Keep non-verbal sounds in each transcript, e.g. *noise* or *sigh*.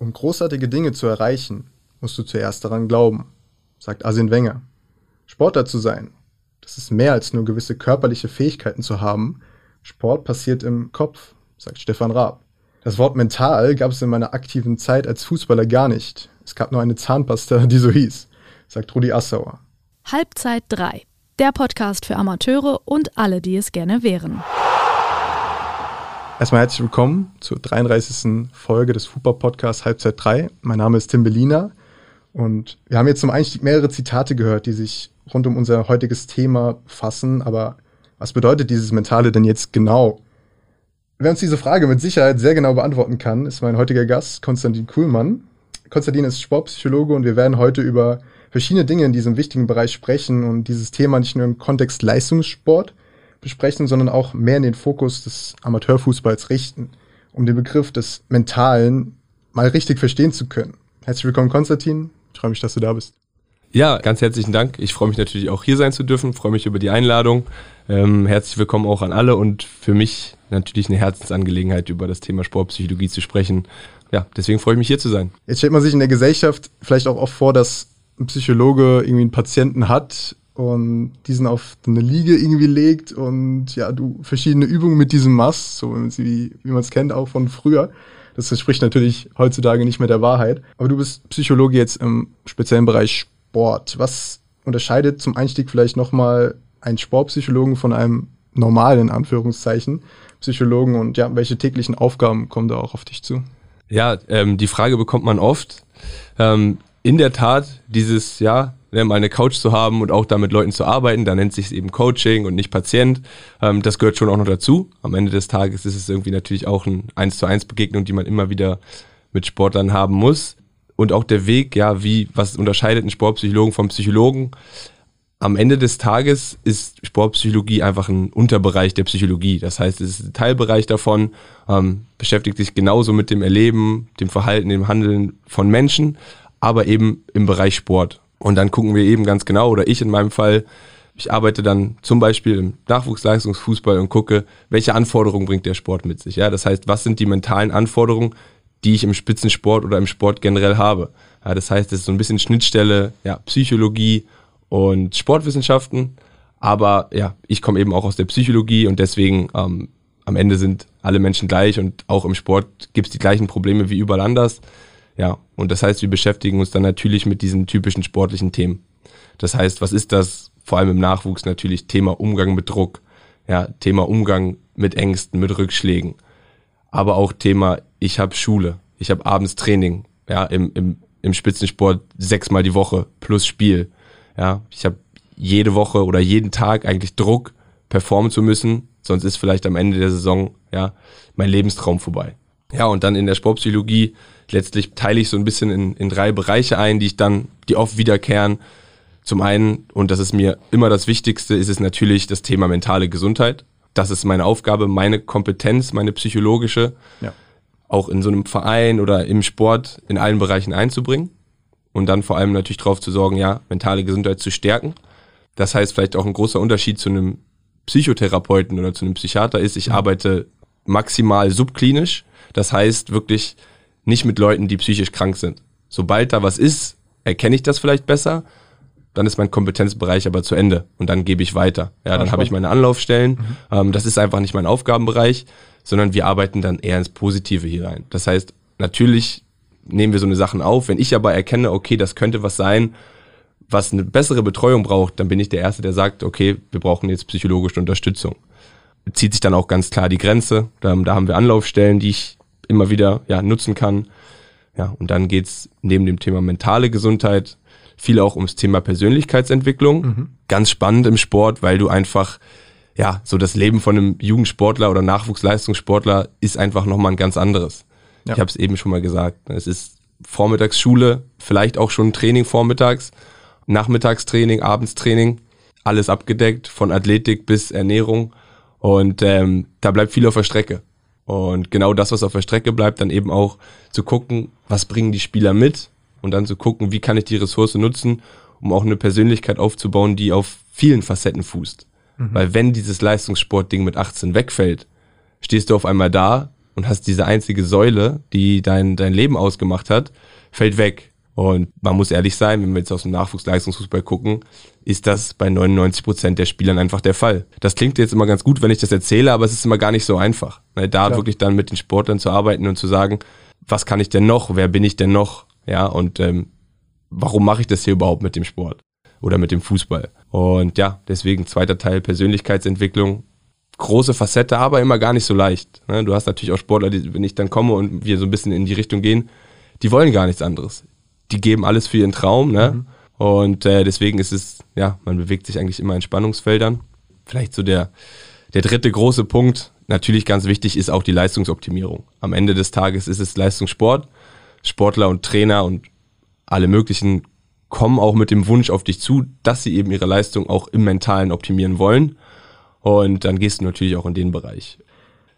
Um großartige Dinge zu erreichen, musst du zuerst daran glauben, sagt Arsene Wenger. Sportler zu sein, das ist mehr als nur gewisse körperliche Fähigkeiten zu haben. Sport passiert im Kopf, sagt Stefan Raab. Das Wort mental gab es in meiner aktiven Zeit als Fußballer gar nicht. Es gab nur eine Zahnpasta, die so hieß, sagt Rudi Assauer. Halbzeit 3. Der Podcast für Amateure und alle, die es gerne wären. Erstmal herzlich willkommen zur 33. Folge des Fußball-Podcasts Halbzeit 3. Mein Name ist Tim Bellina und wir haben jetzt zum Einstieg mehrere Zitate gehört, die sich rund um unser heutiges Thema fassen. Aber was bedeutet dieses Mentale denn jetzt genau? Wer uns diese Frage mit Sicherheit sehr genau beantworten kann, ist mein heutiger Gast, Konstantin Kuhlmann. Konstantin ist Sportpsychologe und wir werden heute über verschiedene Dinge in diesem wichtigen Bereich sprechen und dieses Thema nicht nur im Kontext Leistungssport besprechen, sondern auch mehr in den Fokus des Amateurfußballs richten, um den Begriff des Mentalen mal richtig verstehen zu können. Herzlich willkommen, Konstantin. Ich freue mich, dass du da bist. Ja, ganz herzlichen Dank. Ich freue mich natürlich auch hier sein zu dürfen, freue mich über die Einladung. Ähm, herzlich willkommen auch an alle und für mich natürlich eine Herzensangelegenheit, über das Thema Sportpsychologie zu sprechen. Ja, deswegen freue ich mich hier zu sein. Jetzt stellt man sich in der Gesellschaft vielleicht auch oft vor, dass ein Psychologe irgendwie einen Patienten hat und diesen auf eine Liege irgendwie legt und ja, du verschiedene Übungen mit diesem machst, so wie, wie man es kennt, auch von früher. Das entspricht natürlich heutzutage nicht mehr der Wahrheit. Aber du bist Psychologe jetzt im speziellen Bereich Sport. Was unterscheidet zum Einstieg vielleicht nochmal einen Sportpsychologen von einem normalen, in Anführungszeichen, Psychologen und ja, welche täglichen Aufgaben kommen da auch auf dich zu? Ja, ähm, die Frage bekommt man oft. Ähm, in der Tat, dieses, ja, ne, mal eine Couch zu haben und auch da mit Leuten zu arbeiten, da nennt sich es eben Coaching und nicht Patient. Ähm, das gehört schon auch noch dazu. Am Ende des Tages ist es irgendwie natürlich auch eine 1 zu 1 Begegnung, die man immer wieder mit Sportlern haben muss. Und auch der Weg, ja, wie, was unterscheidet einen Sportpsychologen vom Psychologen? Am Ende des Tages ist Sportpsychologie einfach ein Unterbereich der Psychologie. Das heißt, es ist ein Teilbereich davon, ähm, beschäftigt sich genauso mit dem Erleben, dem Verhalten, dem Handeln von Menschen, aber eben im Bereich Sport. Und dann gucken wir eben ganz genau, oder ich in meinem Fall, ich arbeite dann zum Beispiel im Nachwuchsleistungsfußball und gucke, welche Anforderungen bringt der Sport mit sich. Ja, das heißt, was sind die mentalen Anforderungen, die ich im Spitzensport oder im Sport generell habe. Ja, das heißt, es ist so ein bisschen Schnittstelle, ja, Psychologie und Sportwissenschaften. Aber ja, ich komme eben auch aus der Psychologie und deswegen ähm, am Ende sind alle Menschen gleich und auch im Sport gibt es die gleichen Probleme wie überall anders. Ja, und das heißt, wir beschäftigen uns dann natürlich mit diesen typischen sportlichen Themen. Das heißt, was ist das? Vor allem im Nachwuchs natürlich Thema Umgang mit Druck, ja, Thema Umgang mit Ängsten, mit Rückschlägen, aber auch Thema, ich habe Schule, ich habe abends Training, ja, im, im, im Spitzensport sechsmal die Woche plus Spiel, ja, ich habe jede Woche oder jeden Tag eigentlich Druck, performen zu müssen, sonst ist vielleicht am Ende der Saison, ja, mein Lebenstraum vorbei. Ja, und dann in der Sportpsychologie letztlich teile ich so ein bisschen in, in drei Bereiche ein, die ich dann, die oft wiederkehren. Zum einen, und das ist mir immer das Wichtigste, ist es natürlich das Thema mentale Gesundheit. Das ist meine Aufgabe, meine Kompetenz, meine psychologische, ja. auch in so einem Verein oder im Sport in allen Bereichen einzubringen. Und dann vor allem natürlich darauf zu sorgen, ja, mentale Gesundheit zu stärken. Das heißt vielleicht auch ein großer Unterschied zu einem Psychotherapeuten oder zu einem Psychiater ist, ich mhm. arbeite maximal subklinisch. Das heißt wirklich nicht mit Leuten, die psychisch krank sind. Sobald da was ist, erkenne ich das vielleicht besser, dann ist mein Kompetenzbereich aber zu Ende und dann gebe ich weiter. Ja, dann habe ich meine Anlaufstellen. Mhm. Ähm, das ist einfach nicht mein Aufgabenbereich, sondern wir arbeiten dann eher ins Positive hier rein. Das heißt, natürlich nehmen wir so eine Sachen auf. Wenn ich aber erkenne, okay, das könnte was sein, was eine bessere Betreuung braucht, dann bin ich der Erste, der sagt, okay, wir brauchen jetzt psychologische Unterstützung. Zieht sich dann auch ganz klar die Grenze. Da, da haben wir Anlaufstellen, die ich immer wieder ja, nutzen kann. Ja, und dann geht's neben dem Thema mentale Gesundheit viel auch ums Thema Persönlichkeitsentwicklung. Mhm. Ganz spannend im Sport, weil du einfach, ja, so das Leben von einem Jugendsportler oder Nachwuchsleistungssportler ist einfach nochmal ein ganz anderes. Ja. Ich habe es eben schon mal gesagt. Es ist Vormittagsschule, vielleicht auch schon Training vormittags, Nachmittagstraining, Abendstraining, alles abgedeckt, von Athletik bis Ernährung. Und ähm, da bleibt viel auf der Strecke. Und genau das, was auf der Strecke bleibt, dann eben auch zu gucken, was bringen die Spieler mit und dann zu gucken, wie kann ich die Ressource nutzen, um auch eine Persönlichkeit aufzubauen, die auf vielen Facetten fußt. Mhm. Weil wenn dieses Leistungssportding mit 18 wegfällt, stehst du auf einmal da und hast diese einzige Säule, die dein, dein Leben ausgemacht hat, fällt weg. Und man muss ehrlich sein, wenn wir jetzt aus dem Nachwuchsleistungsfußball gucken, ist das bei 99 Prozent der Spielern einfach der Fall. Das klingt jetzt immer ganz gut, wenn ich das erzähle, aber es ist immer gar nicht so einfach. Ne, da Klar. wirklich dann mit den Sportlern zu arbeiten und zu sagen, was kann ich denn noch? Wer bin ich denn noch? Ja, und ähm, warum mache ich das hier überhaupt mit dem Sport oder mit dem Fußball? Und ja, deswegen zweiter Teil Persönlichkeitsentwicklung. Große Facette, aber immer gar nicht so leicht. Ne? Du hast natürlich auch Sportler, die, wenn ich dann komme und wir so ein bisschen in die Richtung gehen, die wollen gar nichts anderes. Die geben alles für ihren Traum, ne? Mhm. Und äh, deswegen ist es, ja, man bewegt sich eigentlich immer in Spannungsfeldern. Vielleicht so der, der dritte große Punkt, natürlich ganz wichtig, ist auch die Leistungsoptimierung. Am Ende des Tages ist es Leistungssport. Sportler und Trainer und alle möglichen kommen auch mit dem Wunsch auf dich zu, dass sie eben ihre Leistung auch im Mentalen optimieren wollen. Und dann gehst du natürlich auch in den Bereich.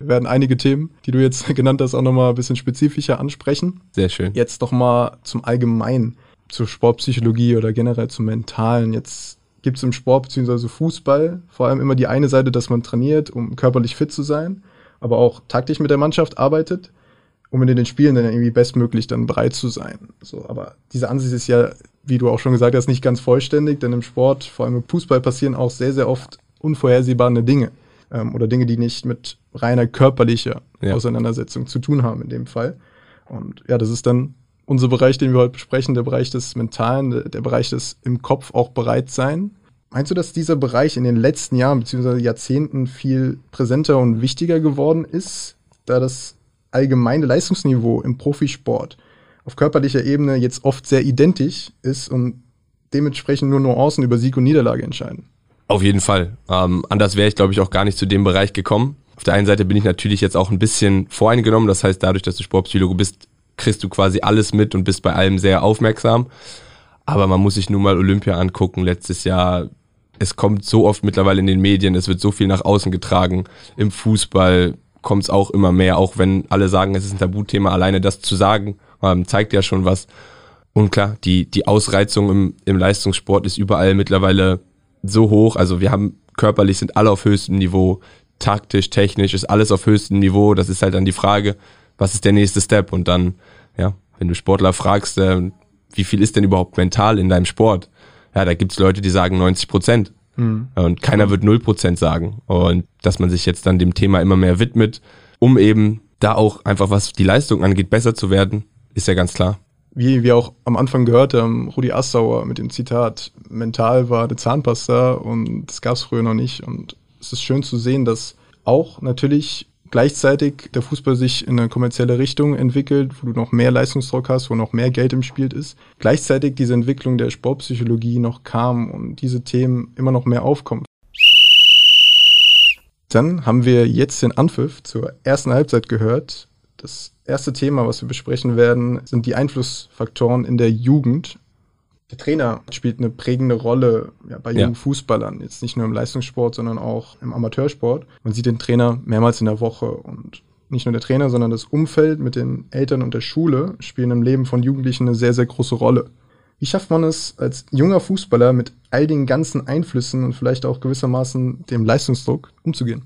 Wir werden einige Themen, die du jetzt *laughs* genannt hast, auch nochmal ein bisschen spezifischer ansprechen. Sehr schön. Jetzt doch mal zum Allgemeinen, zur Sportpsychologie oder generell zum Mentalen. Jetzt gibt es im Sport bzw. Fußball vor allem immer die eine Seite, dass man trainiert, um körperlich fit zu sein, aber auch taktisch mit der Mannschaft arbeitet um in den Spielen dann irgendwie bestmöglich dann bereit zu sein. So, aber diese Ansicht ist ja, wie du auch schon gesagt hast, nicht ganz vollständig, denn im Sport, vor allem im Fußball, passieren auch sehr, sehr oft unvorhersehbare Dinge ähm, oder Dinge, die nicht mit reiner körperlicher ja. Auseinandersetzung zu tun haben in dem Fall. Und ja, das ist dann unser Bereich, den wir heute besprechen, der Bereich des Mentalen, der, der Bereich des im Kopf auch bereit sein. Meinst du, dass dieser Bereich in den letzten Jahren bzw. Jahrzehnten viel präsenter und wichtiger geworden ist, da das allgemeine Leistungsniveau im Profisport auf körperlicher Ebene jetzt oft sehr identisch ist und dementsprechend nur Nuancen über Sieg und Niederlage entscheiden. Auf jeden Fall. Ähm, anders wäre ich, glaube ich, auch gar nicht zu dem Bereich gekommen. Auf der einen Seite bin ich natürlich jetzt auch ein bisschen voreingenommen. Das heißt, dadurch, dass du Sportpsychologe bist, kriegst du quasi alles mit und bist bei allem sehr aufmerksam. Aber man muss sich nur mal Olympia angucken. Letztes Jahr, es kommt so oft mittlerweile in den Medien, es wird so viel nach außen getragen. Im Fußball, kommt es auch immer mehr, auch wenn alle sagen, es ist ein Tabuthema, alleine das zu sagen, ähm, zeigt ja schon was. Und klar, die, die Ausreizung im, im Leistungssport ist überall mittlerweile so hoch. Also wir haben körperlich sind alle auf höchstem Niveau, taktisch, technisch ist alles auf höchstem Niveau. Das ist halt dann die Frage, was ist der nächste Step? Und dann, ja, wenn du Sportler fragst, äh, wie viel ist denn überhaupt mental in deinem Sport? Ja, da gibt's Leute, die sagen 90 Prozent. Mhm. Und keiner wird 0% sagen. Und dass man sich jetzt dann dem Thema immer mehr widmet, um eben da auch einfach, was die Leistung angeht, besser zu werden, ist ja ganz klar. Wie wir auch am Anfang gehört haben, Rudi Assauer mit dem Zitat, mental war eine Zahnpasta und das gab es früher noch nicht. Und es ist schön zu sehen, dass auch natürlich gleichzeitig der Fußball sich in eine kommerzielle Richtung entwickelt, wo du noch mehr Leistungsdruck hast, wo noch mehr Geld im Spiel ist. Gleichzeitig diese Entwicklung der Sportpsychologie noch kam und diese Themen immer noch mehr aufkommen. Dann haben wir jetzt den Anpfiff zur ersten Halbzeit gehört. Das erste Thema, was wir besprechen werden, sind die Einflussfaktoren in der Jugend der Trainer spielt eine prägende Rolle ja, bei jungen ja. Fußballern. Jetzt nicht nur im Leistungssport, sondern auch im Amateursport. Man sieht den Trainer mehrmals in der Woche und nicht nur der Trainer, sondern das Umfeld mit den Eltern und der Schule spielen im Leben von Jugendlichen eine sehr, sehr große Rolle. Wie schafft man es als junger Fußballer mit all den ganzen Einflüssen und vielleicht auch gewissermaßen dem Leistungsdruck umzugehen?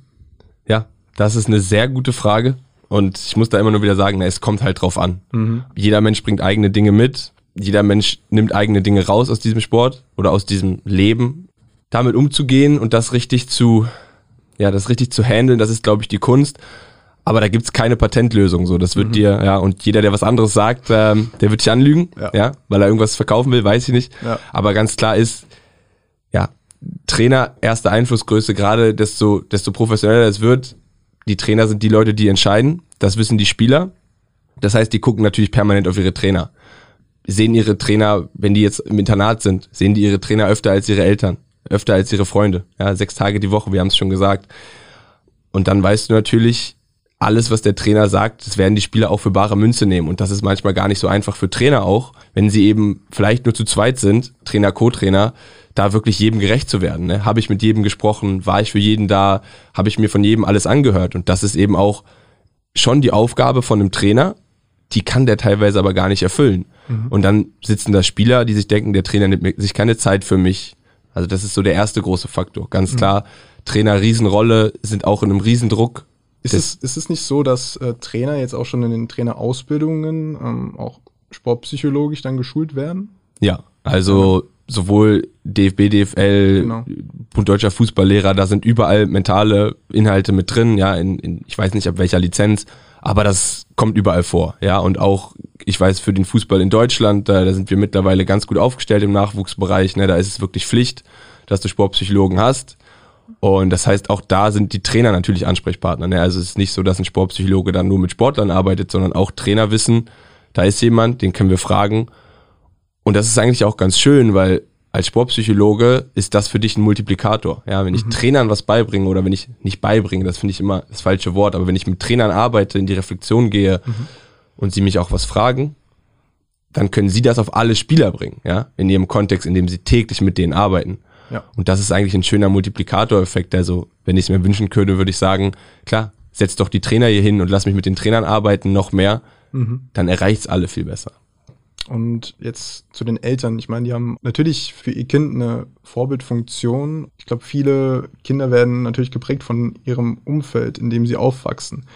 Ja, das ist eine sehr gute Frage. Und ich muss da immer nur wieder sagen, es kommt halt drauf an. Mhm. Jeder Mensch bringt eigene Dinge mit jeder Mensch nimmt eigene Dinge raus aus diesem Sport oder aus diesem Leben. Damit umzugehen und das richtig zu, ja, das richtig zu handeln, das ist, glaube ich, die Kunst. Aber da gibt's keine Patentlösung. So, das wird mhm. dir, ja, und jeder, der was anderes sagt, ähm, der wird dich anlügen, ja. ja, weil er irgendwas verkaufen will, weiß ich nicht. Ja. Aber ganz klar ist, ja, Trainer, erste Einflussgröße, gerade desto, desto professioneller es wird, die Trainer sind die Leute, die entscheiden. Das wissen die Spieler. Das heißt, die gucken natürlich permanent auf ihre Trainer sehen ihre Trainer, wenn die jetzt im Internat sind, sehen die ihre Trainer öfter als ihre Eltern, öfter als ihre Freunde. Ja, sechs Tage die Woche, wir haben es schon gesagt. Und dann weißt du natürlich, alles, was der Trainer sagt, das werden die Spieler auch für bare Münze nehmen. Und das ist manchmal gar nicht so einfach für Trainer auch, wenn sie eben vielleicht nur zu zweit sind, Trainer, Co-Trainer, da wirklich jedem gerecht zu werden. Ne? Habe ich mit jedem gesprochen? War ich für jeden da? Habe ich mir von jedem alles angehört? Und das ist eben auch schon die Aufgabe von einem Trainer, die kann der teilweise aber gar nicht erfüllen. Mhm. Und dann sitzen da Spieler, die sich denken, der Trainer nimmt sich keine Zeit für mich. Also das ist so der erste große Faktor. Ganz mhm. klar, Trainer Riesenrolle, sind auch in einem Riesendruck, Ist es, ist es nicht so, dass äh, Trainer jetzt auch schon in den Trainerausbildungen ähm, auch sportpsychologisch dann geschult werden? Ja, also. Sowohl DFB, DFL, genau. Bund Deutscher Fußballlehrer, da sind überall mentale Inhalte mit drin, ja, in, in, ich weiß nicht ab welcher Lizenz, aber das kommt überall vor, ja, und auch, ich weiß, für den Fußball in Deutschland, da, da sind wir mittlerweile ganz gut aufgestellt im Nachwuchsbereich, ne, da ist es wirklich Pflicht, dass du Sportpsychologen hast. Und das heißt, auch da sind die Trainer natürlich Ansprechpartner. Ne? Also es ist nicht so, dass ein Sportpsychologe dann nur mit Sportlern arbeitet, sondern auch Trainer wissen, da ist jemand, den können wir fragen. Und das ist eigentlich auch ganz schön, weil als Sportpsychologe ist das für dich ein Multiplikator. Ja, wenn ich mhm. Trainern was beibringe oder wenn ich nicht beibringe, das finde ich immer das falsche Wort, aber wenn ich mit Trainern arbeite, in die Reflexion gehe mhm. und sie mich auch was fragen, dann können sie das auf alle Spieler bringen, ja, in ihrem Kontext, in dem sie täglich mit denen arbeiten. Ja. Und das ist eigentlich ein schöner Multiplikatoreffekt. Also, wenn ich es mir wünschen könnte, würde ich sagen, klar, setz doch die Trainer hier hin und lass mich mit den Trainern arbeiten, noch mehr. Mhm. Dann erreicht es alle viel besser. Und jetzt zu den Eltern. Ich meine, die haben natürlich für ihr Kind eine Vorbildfunktion. Ich glaube, viele Kinder werden natürlich geprägt von ihrem Umfeld, in dem sie aufwachsen.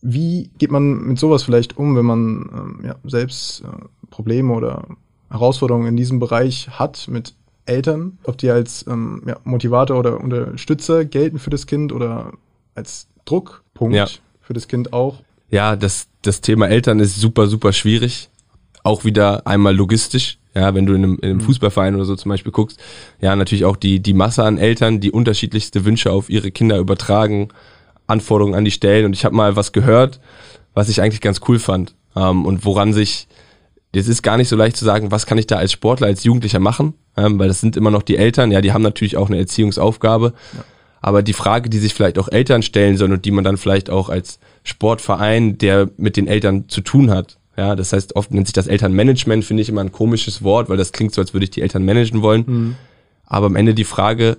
Wie geht man mit sowas vielleicht um, wenn man ähm, ja, selbst äh, Probleme oder Herausforderungen in diesem Bereich hat mit Eltern, ob die als ähm, ja, Motivator oder Unterstützer gelten für das Kind oder als Druckpunkt ja. für das Kind auch? Ja, das, das Thema Eltern ist super, super schwierig. Auch wieder einmal logistisch. Ja, wenn du in einem, in einem mhm. Fußballverein oder so zum Beispiel guckst, ja, natürlich auch die, die Masse an Eltern, die unterschiedlichste Wünsche auf ihre Kinder übertragen, Anforderungen an die stellen. Und ich habe mal was gehört, was ich eigentlich ganz cool fand ähm, und woran sich es ist gar nicht so leicht zu sagen, was kann ich da als Sportler, als Jugendlicher machen, ähm, weil das sind immer noch die Eltern, ja, die haben natürlich auch eine Erziehungsaufgabe. Ja. Aber die Frage, die sich vielleicht auch Eltern stellen sollen und die man dann vielleicht auch als Sportverein, der mit den Eltern zu tun hat, ja, das heißt, oft nennt sich das Elternmanagement, finde ich immer ein komisches Wort, weil das klingt so, als würde ich die Eltern managen wollen. Mhm. Aber am Ende die Frage,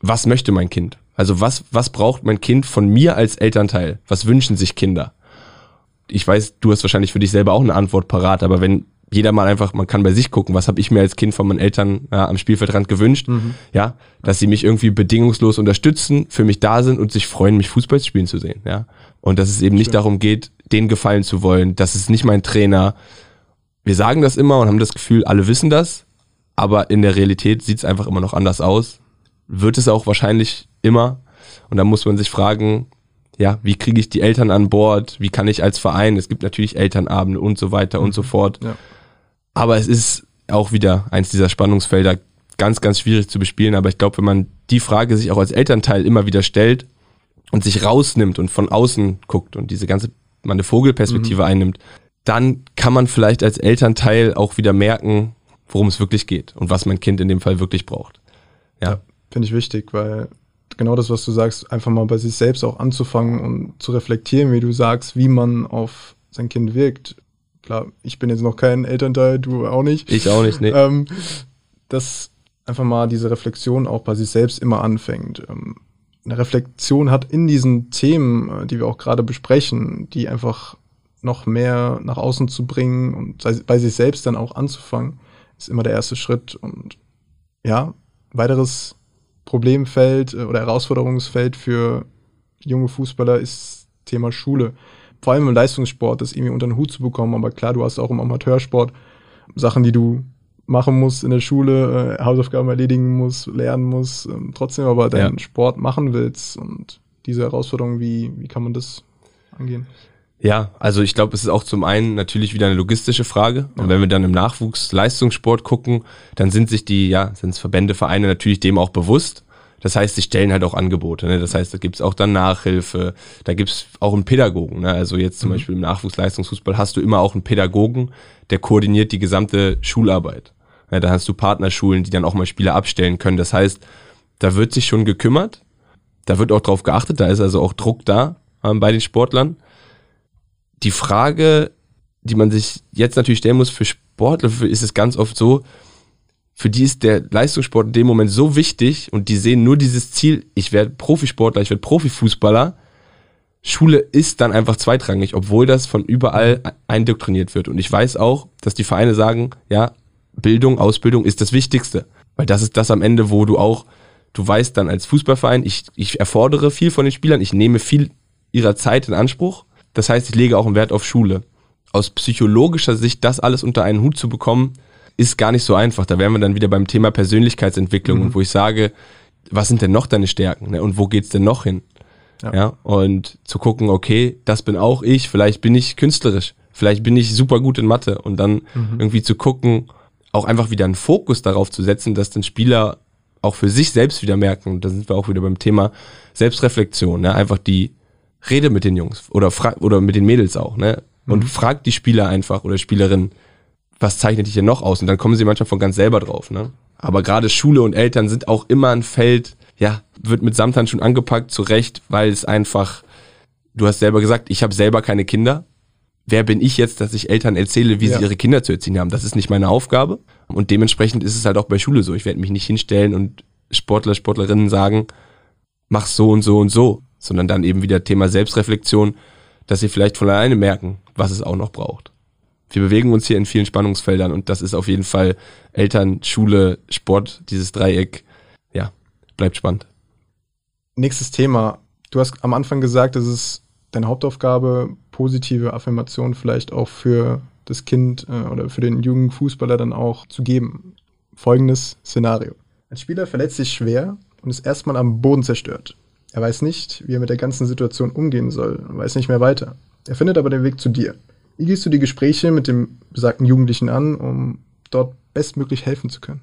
was möchte mein Kind? Also was, was braucht mein Kind von mir als Elternteil? Was wünschen sich Kinder? ich weiß, du hast wahrscheinlich für dich selber auch eine Antwort parat, aber wenn jeder mal einfach, man kann bei sich gucken, was habe ich mir als Kind von meinen Eltern ja, am Spielfeldrand gewünscht, mhm. ja, dass sie mich irgendwie bedingungslos unterstützen, für mich da sind und sich freuen, mich Fußball spielen zu sehen, ja. Und dass es eben nicht darum geht, denen gefallen zu wollen, das ist nicht mein Trainer. Wir sagen das immer und haben das Gefühl, alle wissen das, aber in der Realität sieht es einfach immer noch anders aus. Wird es auch wahrscheinlich immer. Und da muss man sich fragen, ja, wie kriege ich die Eltern an Bord, wie kann ich als Verein, es gibt natürlich Elternabende und so weiter mhm. und so fort. Ja. Aber es ist auch wieder eins dieser Spannungsfelder, ganz, ganz schwierig zu bespielen. Aber ich glaube, wenn man die Frage sich auch als Elternteil immer wieder stellt und sich rausnimmt und von außen guckt und diese ganze, man eine Vogelperspektive mhm. einnimmt, dann kann man vielleicht als Elternteil auch wieder merken, worum es wirklich geht und was mein Kind in dem Fall wirklich braucht. Ja, ja finde ich wichtig, weil genau das, was du sagst, einfach mal bei sich selbst auch anzufangen und zu reflektieren, wie du sagst, wie man auf sein Kind wirkt. Klar, ich bin jetzt noch kein Elternteil, du auch nicht. Ich auch nicht, nee. Ähm, dass einfach mal diese Reflexion auch bei sich selbst immer anfängt. Ähm, eine Reflexion hat in diesen Themen, äh, die wir auch gerade besprechen, die einfach noch mehr nach außen zu bringen und bei sich selbst dann auch anzufangen, ist immer der erste Schritt. Und ja, weiteres Problemfeld äh, oder Herausforderungsfeld für junge Fußballer ist Thema Schule. Vor allem im Leistungssport, das irgendwie unter den Hut zu bekommen. Aber klar, du hast auch im Amateursport Sachen, die du machen musst in der Schule, äh, Hausaufgaben erledigen musst, lernen musst, ähm, trotzdem aber deinen ja. Sport machen willst. Und diese Herausforderung, wie, wie kann man das angehen? Ja, also ich glaube, es ist auch zum einen natürlich wieder eine logistische Frage. Und wenn wir dann im Nachwuchsleistungssport gucken, dann sind sich die, ja, sind es Verbände, Vereine natürlich dem auch bewusst. Das heißt, sie stellen halt auch Angebote. Ne? Das heißt, da gibt's auch dann Nachhilfe, da gibt's auch einen Pädagogen. Ne? Also jetzt zum mhm. Beispiel im Nachwuchsleistungsfußball hast du immer auch einen Pädagogen, der koordiniert die gesamte Schularbeit. Ja, da hast du Partnerschulen, die dann auch mal Spieler abstellen können. Das heißt, da wird sich schon gekümmert, da wird auch drauf geachtet, da ist also auch Druck da ähm, bei den Sportlern die Frage, die man sich jetzt natürlich stellen muss, für Sportler ist es ganz oft so, für die ist der Leistungssport in dem Moment so wichtig und die sehen nur dieses Ziel, ich werde Profisportler, ich werde Profifußballer. Schule ist dann einfach zweitrangig, obwohl das von überall eindoktriniert wird. Und ich weiß auch, dass die Vereine sagen, ja, Bildung, Ausbildung ist das Wichtigste. Weil das ist das am Ende, wo du auch, du weißt dann als Fußballverein, ich, ich erfordere viel von den Spielern, ich nehme viel ihrer Zeit in Anspruch. Das heißt, ich lege auch einen Wert auf Schule. Aus psychologischer Sicht das alles unter einen Hut zu bekommen, ist gar nicht so einfach. Da wären wir dann wieder beim Thema Persönlichkeitsentwicklung, mhm. wo ich sage, was sind denn noch deine Stärken ne? und wo geht's denn noch hin? Ja. ja. Und zu gucken, okay, das bin auch ich, vielleicht bin ich künstlerisch, vielleicht bin ich super gut in Mathe und dann mhm. irgendwie zu gucken, auch einfach wieder einen Fokus darauf zu setzen, dass den Spieler auch für sich selbst wieder merken, und da sind wir auch wieder beim Thema Selbstreflexion, ne? einfach die Rede mit den Jungs oder, oder mit den Mädels auch, ne? Und mhm. fragt die Spieler einfach oder Spielerinnen, was zeichnet dich denn noch aus? Und dann kommen sie manchmal von ganz selber drauf, ne? Aber gerade Schule und Eltern sind auch immer ein Feld, ja, wird mit Samthandschuhen angepackt, zu Recht, weil es einfach, du hast selber gesagt, ich habe selber keine Kinder. Wer bin ich jetzt, dass ich Eltern erzähle, wie ja. sie ihre Kinder zu erziehen haben? Das ist nicht meine Aufgabe. Und dementsprechend ist es halt auch bei Schule so. Ich werde mich nicht hinstellen und Sportler, Sportlerinnen sagen, mach so und so und so, sondern dann eben wieder Thema Selbstreflexion, dass sie vielleicht von alleine merken, was es auch noch braucht. Wir bewegen uns hier in vielen Spannungsfeldern und das ist auf jeden Fall Eltern, Schule, Sport, dieses Dreieck. Ja, bleibt spannend. Nächstes Thema. Du hast am Anfang gesagt, es ist deine Hauptaufgabe, positive Affirmationen vielleicht auch für das Kind äh, oder für den jungen Fußballer dann auch zu geben. Folgendes Szenario. Ein Spieler verletzt sich schwer und ist erstmal am Boden zerstört. Er weiß nicht, wie er mit der ganzen Situation umgehen soll und weiß nicht mehr weiter. Er findet aber den Weg zu dir. Wie gehst du die Gespräche mit dem besagten Jugendlichen an, um dort bestmöglich helfen zu können?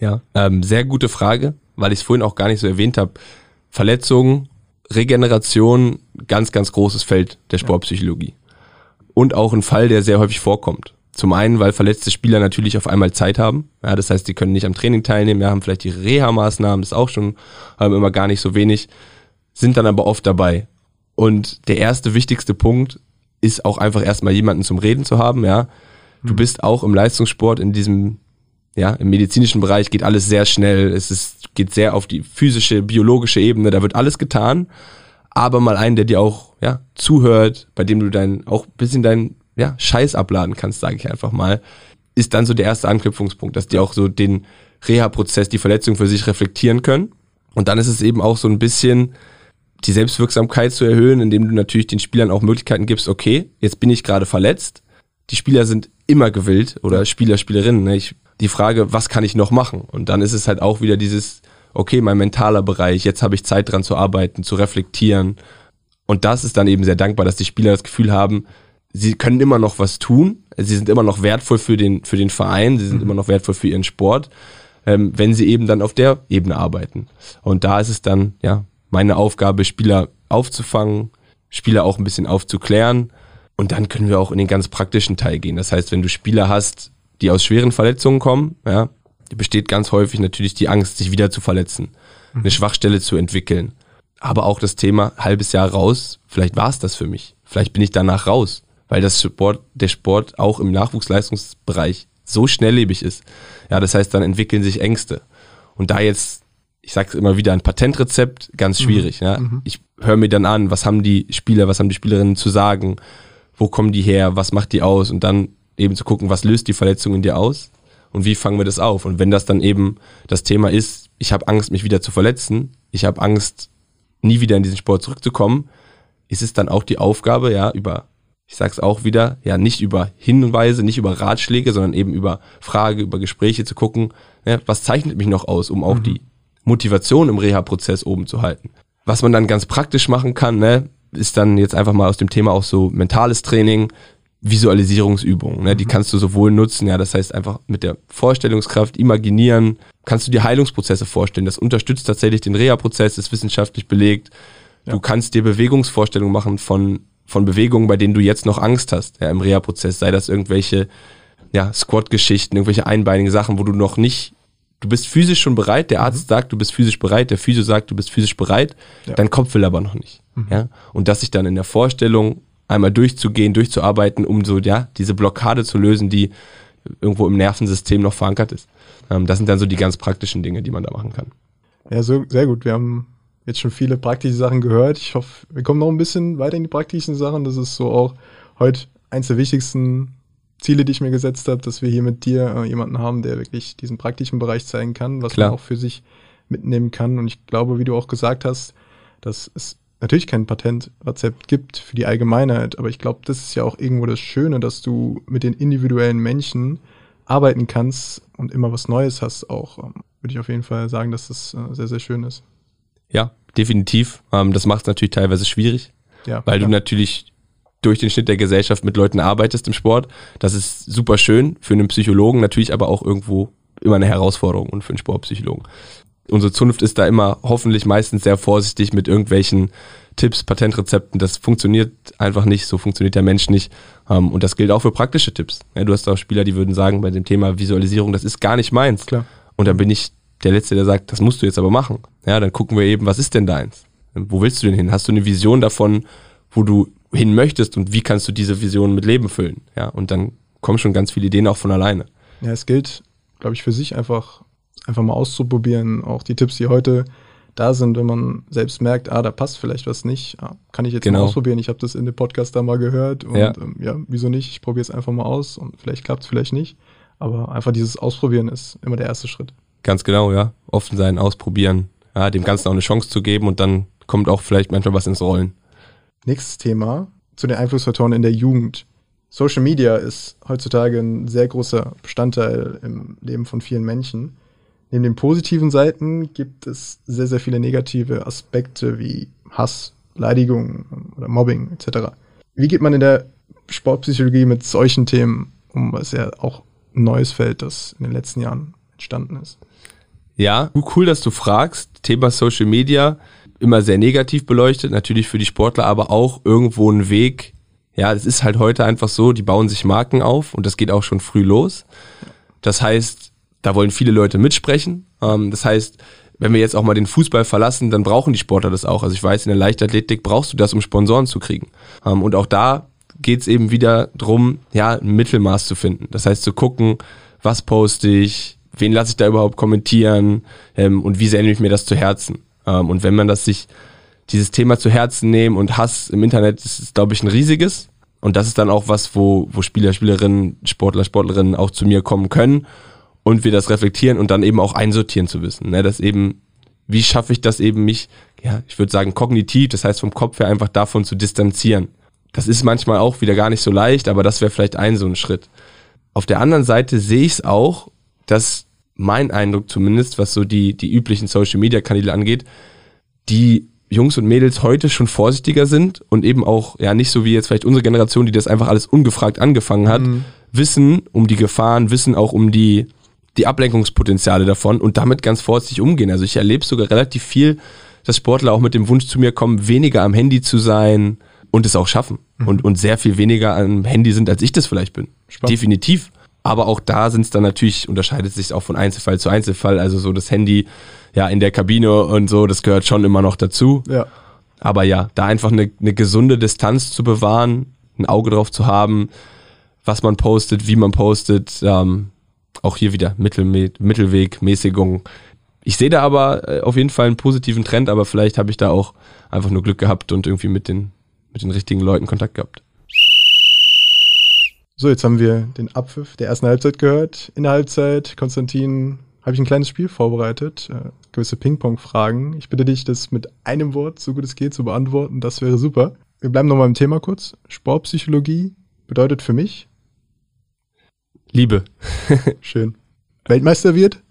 Ja, ähm, sehr gute Frage, weil ich es vorhin auch gar nicht so erwähnt habe. Verletzungen, Regeneration, ganz, ganz großes Feld der Sportpsychologie. Und auch ein Fall, der sehr häufig vorkommt. Zum einen, weil verletzte Spieler natürlich auf einmal Zeit haben. Ja, das heißt, die können nicht am Training teilnehmen, ja, haben vielleicht die Reha-Maßnahmen, das ist auch schon haben immer gar nicht so wenig, sind dann aber oft dabei. Und der erste wichtigste Punkt ist auch einfach erstmal jemanden zum Reden zu haben, ja. Du mhm. bist auch im Leistungssport in diesem, ja, im medizinischen Bereich geht alles sehr schnell. Es ist, geht sehr auf die physische, biologische Ebene. Da wird alles getan. Aber mal einen, der dir auch, ja, zuhört, bei dem du dein, auch bisschen dein ja, Scheiß abladen kannst, sage ich einfach mal, ist dann so der erste Anknüpfungspunkt, dass die auch so den Reha-Prozess, die Verletzung für sich reflektieren können. Und dann ist es eben auch so ein bisschen die Selbstwirksamkeit zu erhöhen, indem du natürlich den Spielern auch Möglichkeiten gibst, okay, jetzt bin ich gerade verletzt. Die Spieler sind immer gewillt oder Spieler, Spielerinnen. Ne? Ich, die Frage, was kann ich noch machen? Und dann ist es halt auch wieder dieses, okay, mein mentaler Bereich, jetzt habe ich Zeit dran zu arbeiten, zu reflektieren. Und das ist dann eben sehr dankbar, dass die Spieler das Gefühl haben, sie können immer noch was tun, sie sind immer noch wertvoll für den, für den Verein, sie sind mhm. immer noch wertvoll für ihren Sport, ähm, wenn sie eben dann auf der Ebene arbeiten. Und da ist es dann, ja, meine Aufgabe, Spieler aufzufangen, Spieler auch ein bisschen aufzuklären. Und dann können wir auch in den ganz praktischen Teil gehen. Das heißt, wenn du Spieler hast, die aus schweren Verletzungen kommen, ja, besteht ganz häufig natürlich die Angst, sich wieder zu verletzen, mhm. eine Schwachstelle zu entwickeln. Aber auch das Thema halbes Jahr raus, vielleicht war es das für mich. Vielleicht bin ich danach raus weil das Sport, der Sport auch im Nachwuchsleistungsbereich so schnelllebig ist. Ja, das heißt, dann entwickeln sich Ängste. Und da jetzt, ich sage es immer wieder, ein Patentrezept, ganz mhm. schwierig. Mhm. Ja. Ich höre mir dann an, was haben die Spieler, was haben die Spielerinnen zu sagen, wo kommen die her, was macht die aus und dann eben zu gucken, was löst die Verletzung in dir aus und wie fangen wir das auf. Und wenn das dann eben das Thema ist, ich habe Angst, mich wieder zu verletzen, ich habe Angst, nie wieder in diesen Sport zurückzukommen, ist es dann auch die Aufgabe, ja, über ich sage es auch wieder, ja, nicht über Hinweise, nicht über Ratschläge, sondern eben über Frage, über Gespräche zu gucken, ja, was zeichnet mich noch aus, um auch mhm. die Motivation im Reha-Prozess oben zu halten. Was man dann ganz praktisch machen kann, ne, ist dann jetzt einfach mal aus dem Thema auch so mentales Training, Visualisierungsübungen. Ne, mhm. Die kannst du sowohl nutzen, ja, das heißt einfach mit der Vorstellungskraft imaginieren, kannst du dir Heilungsprozesse vorstellen. Das unterstützt tatsächlich den Reha-Prozess, ist wissenschaftlich belegt. Ja. Du kannst dir Bewegungsvorstellungen machen von von Bewegungen, bei denen du jetzt noch Angst hast, ja, im Reha-Prozess, sei das irgendwelche ja, Squat-Geschichten, irgendwelche einbeinigen Sachen, wo du noch nicht, du bist physisch schon bereit, der Arzt mhm. sagt, du bist physisch bereit, der Physio sagt, du bist physisch bereit, ja. dein Kopf will aber noch nicht. Mhm. Ja? Und das sich dann in der Vorstellung einmal durchzugehen, durchzuarbeiten, um so, ja, diese Blockade zu lösen, die irgendwo im Nervensystem noch verankert ist. Ähm, das sind dann so die ganz praktischen Dinge, die man da machen kann. Ja, so, sehr gut. Wir haben jetzt schon viele praktische Sachen gehört. Ich hoffe, wir kommen noch ein bisschen weiter in die praktischen Sachen. Das ist so auch heute eins der wichtigsten Ziele, die ich mir gesetzt habe, dass wir hier mit dir äh, jemanden haben, der wirklich diesen praktischen Bereich zeigen kann, was Klar. man auch für sich mitnehmen kann. Und ich glaube, wie du auch gesagt hast, dass es natürlich kein Patentrezept gibt für die Allgemeinheit, aber ich glaube, das ist ja auch irgendwo das Schöne, dass du mit den individuellen Menschen arbeiten kannst und immer was Neues hast auch. Ähm, würde ich auf jeden Fall sagen, dass das äh, sehr, sehr schön ist. Ja, definitiv. Ähm, das macht es natürlich teilweise schwierig, Ja, weil ja. du natürlich durch den Schnitt der Gesellschaft mit Leuten arbeitest im Sport. Das ist super schön für einen Psychologen, natürlich aber auch irgendwo immer eine Herausforderung und für einen Sportpsychologen. Unsere Zunft ist da immer hoffentlich meistens sehr vorsichtig mit irgendwelchen Tipps, Patentrezepten. Das funktioniert einfach nicht, so funktioniert der Mensch nicht. Ähm, Und das gilt auch für praktische Tipps. Du hast auch Spieler, die würden sagen, bei dem Thema Visualisierung, das ist gar nicht meins. Klar. Und dann bin ich der Letzte, der sagt, das musst du jetzt aber machen. Ja, dann gucken wir eben, was ist denn deins? Wo willst du denn hin? Hast du eine Vision davon, wo du hin möchtest und wie kannst du diese Vision mit Leben füllen? Ja, und dann kommen schon ganz viele Ideen auch von alleine. Ja, es gilt, glaube ich, für sich einfach, einfach mal auszuprobieren. Auch die Tipps, die heute da sind, wenn man selbst merkt, ah, da passt vielleicht was nicht, ah, kann ich jetzt Genau. mal ausprobieren. Ich habe das in dem Podcast da mal gehört und Ja. ähm, ja, wieso nicht? Ich probiere es einfach mal aus und vielleicht klappt es, vielleicht nicht. Aber einfach dieses Ausprobieren ist immer der erste Schritt. Ganz genau, ja. Offen sein, ausprobieren, ja, dem Ganzen auch eine Chance zu geben und dann kommt auch vielleicht manchmal was ins Rollen. Nächstes Thema zu den Einflussfaktoren in der Jugend. Social Media ist heutzutage ein sehr großer Bestandteil im Leben von vielen Menschen. Neben den positiven Seiten gibt es sehr, sehr viele negative Aspekte wie Hass, Beleidigung oder Mobbing etc. Wie geht man in der Sportpsychologie mit solchen Themen um, was ja auch ein neues Feld, das in den letzten Jahren entstanden ist? Ja, cool, dass du fragst. Thema Social Media immer sehr negativ beleuchtet, natürlich für die Sportler, aber auch irgendwo ein Weg. Ja, es ist halt heute einfach so, die bauen sich Marken auf und das geht auch schon früh los. Das heißt, da wollen viele Leute mitsprechen. Ähm, das heißt, wenn wir jetzt auch mal den Fußball verlassen, dann brauchen die Sportler das auch. Also ich weiß, in der Leichtathletik brauchst du das, um Sponsoren zu kriegen. Ähm, und auch da geht es eben wieder drum, ja, ein Mittelmaß zu finden. Das heißt, zu gucken, was poste ich, wen lasse ich da überhaupt kommentieren ähm, und wie sehr nehme ich mir das zu Herzen. Ähm, und wenn man das sich, dieses Thema zu Herzen nehmen und Hass im Internet, das ist, glaube ich, ein riesiges. Und das ist dann auch was, wo, wo Spieler, Spielerinnen, Sportler, Sportlerinnen auch zu mir kommen können und wir das reflektieren und dann eben auch einsortieren zu wissen. Ne? Das eben, wie schaffe ich das eben, mich, ja, ich würde sagen, kognitiv, das heißt vom Kopf her einfach davon zu distanzieren. Das ist manchmal auch wieder gar nicht so leicht, aber das wäre vielleicht ein so ein Schritt. Auf der anderen Seite sehe ich es auch, dass mein Eindruck zumindest, was so die, die üblichen Social-Media-Kanäle angeht, die Jungs und Mädels heute schon vorsichtiger sind und eben auch, ja, nicht so wie jetzt vielleicht unsere Generation, die das einfach alles ungefragt angefangen hat, wissen um die Gefahren, wissen auch um die, die Ablenkungspotenziale davon und damit ganz vorsichtig umgehen. Also ich erlebe sogar relativ viel, dass Sportler auch mit dem Wunsch zu mir kommen, weniger am Handy zu sein und es auch schaffen. Und, und sehr viel weniger am Handy sind, als ich das vielleicht bin. Spannend. Definitiv. Aber auch da sind es dann natürlich, unterscheidet sich auch von Einzelfall zu Einzelfall. Also so das Handy ja in der Kabine und so, das gehört schon immer noch dazu. Ja. Aber ja, da einfach eine, eine gesunde Distanz zu bewahren, ein Auge drauf zu haben, was man postet, wie man postet. Ähm, auch hier wieder Mittelme Mittelweg, Mäßigung. Ich sehe da aber äh, auf jeden Fall einen positiven Trend, aber vielleicht habe ich da auch einfach nur Glück gehabt und irgendwie mit den, mit den richtigen Leuten Kontakt gehabt. So, jetzt haben wir den Abpfiff der ersten Halbzeit gehört. In der Halbzeit, Konstantin, habe ich ein kleines Spiel vorbereitet, äh, gewisse Ping-Pong-Fragen. Ich bitte dich, das mit einem Wort, so gut es geht, zu beantworten. Das wäre super. Wir bleiben nochmal im Thema kurz. Sportpsychologie bedeutet für mich, Liebe, *laughs* schön, Weltmeister wird.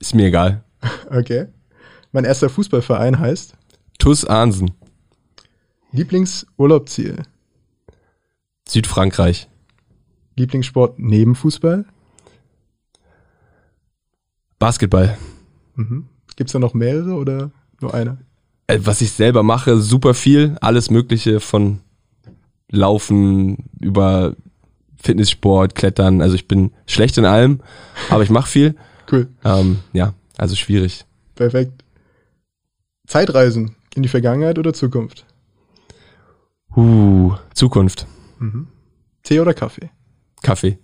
ist mir egal. Okay. Mein erster Fußballverein heißt TUS Ahnsen, Lieblingsurlaubziel. Südfrankreich, Lieblingssport neben Fußball. Basketball. Mhm. Gibt es da noch mehrere oder nur eine? Äh, Was ich selber mache, super viel, alles Mögliche von Laufen über Fitnesssport, Klettern. Also ich bin schlecht in allem, aber ich mache viel. Cool. Ähm, ja, also schwierig. Perfekt. Zeitreisen in die Vergangenheit oder Zukunft? Uh, Zukunft, Tee oder Kaffee? Kaffee,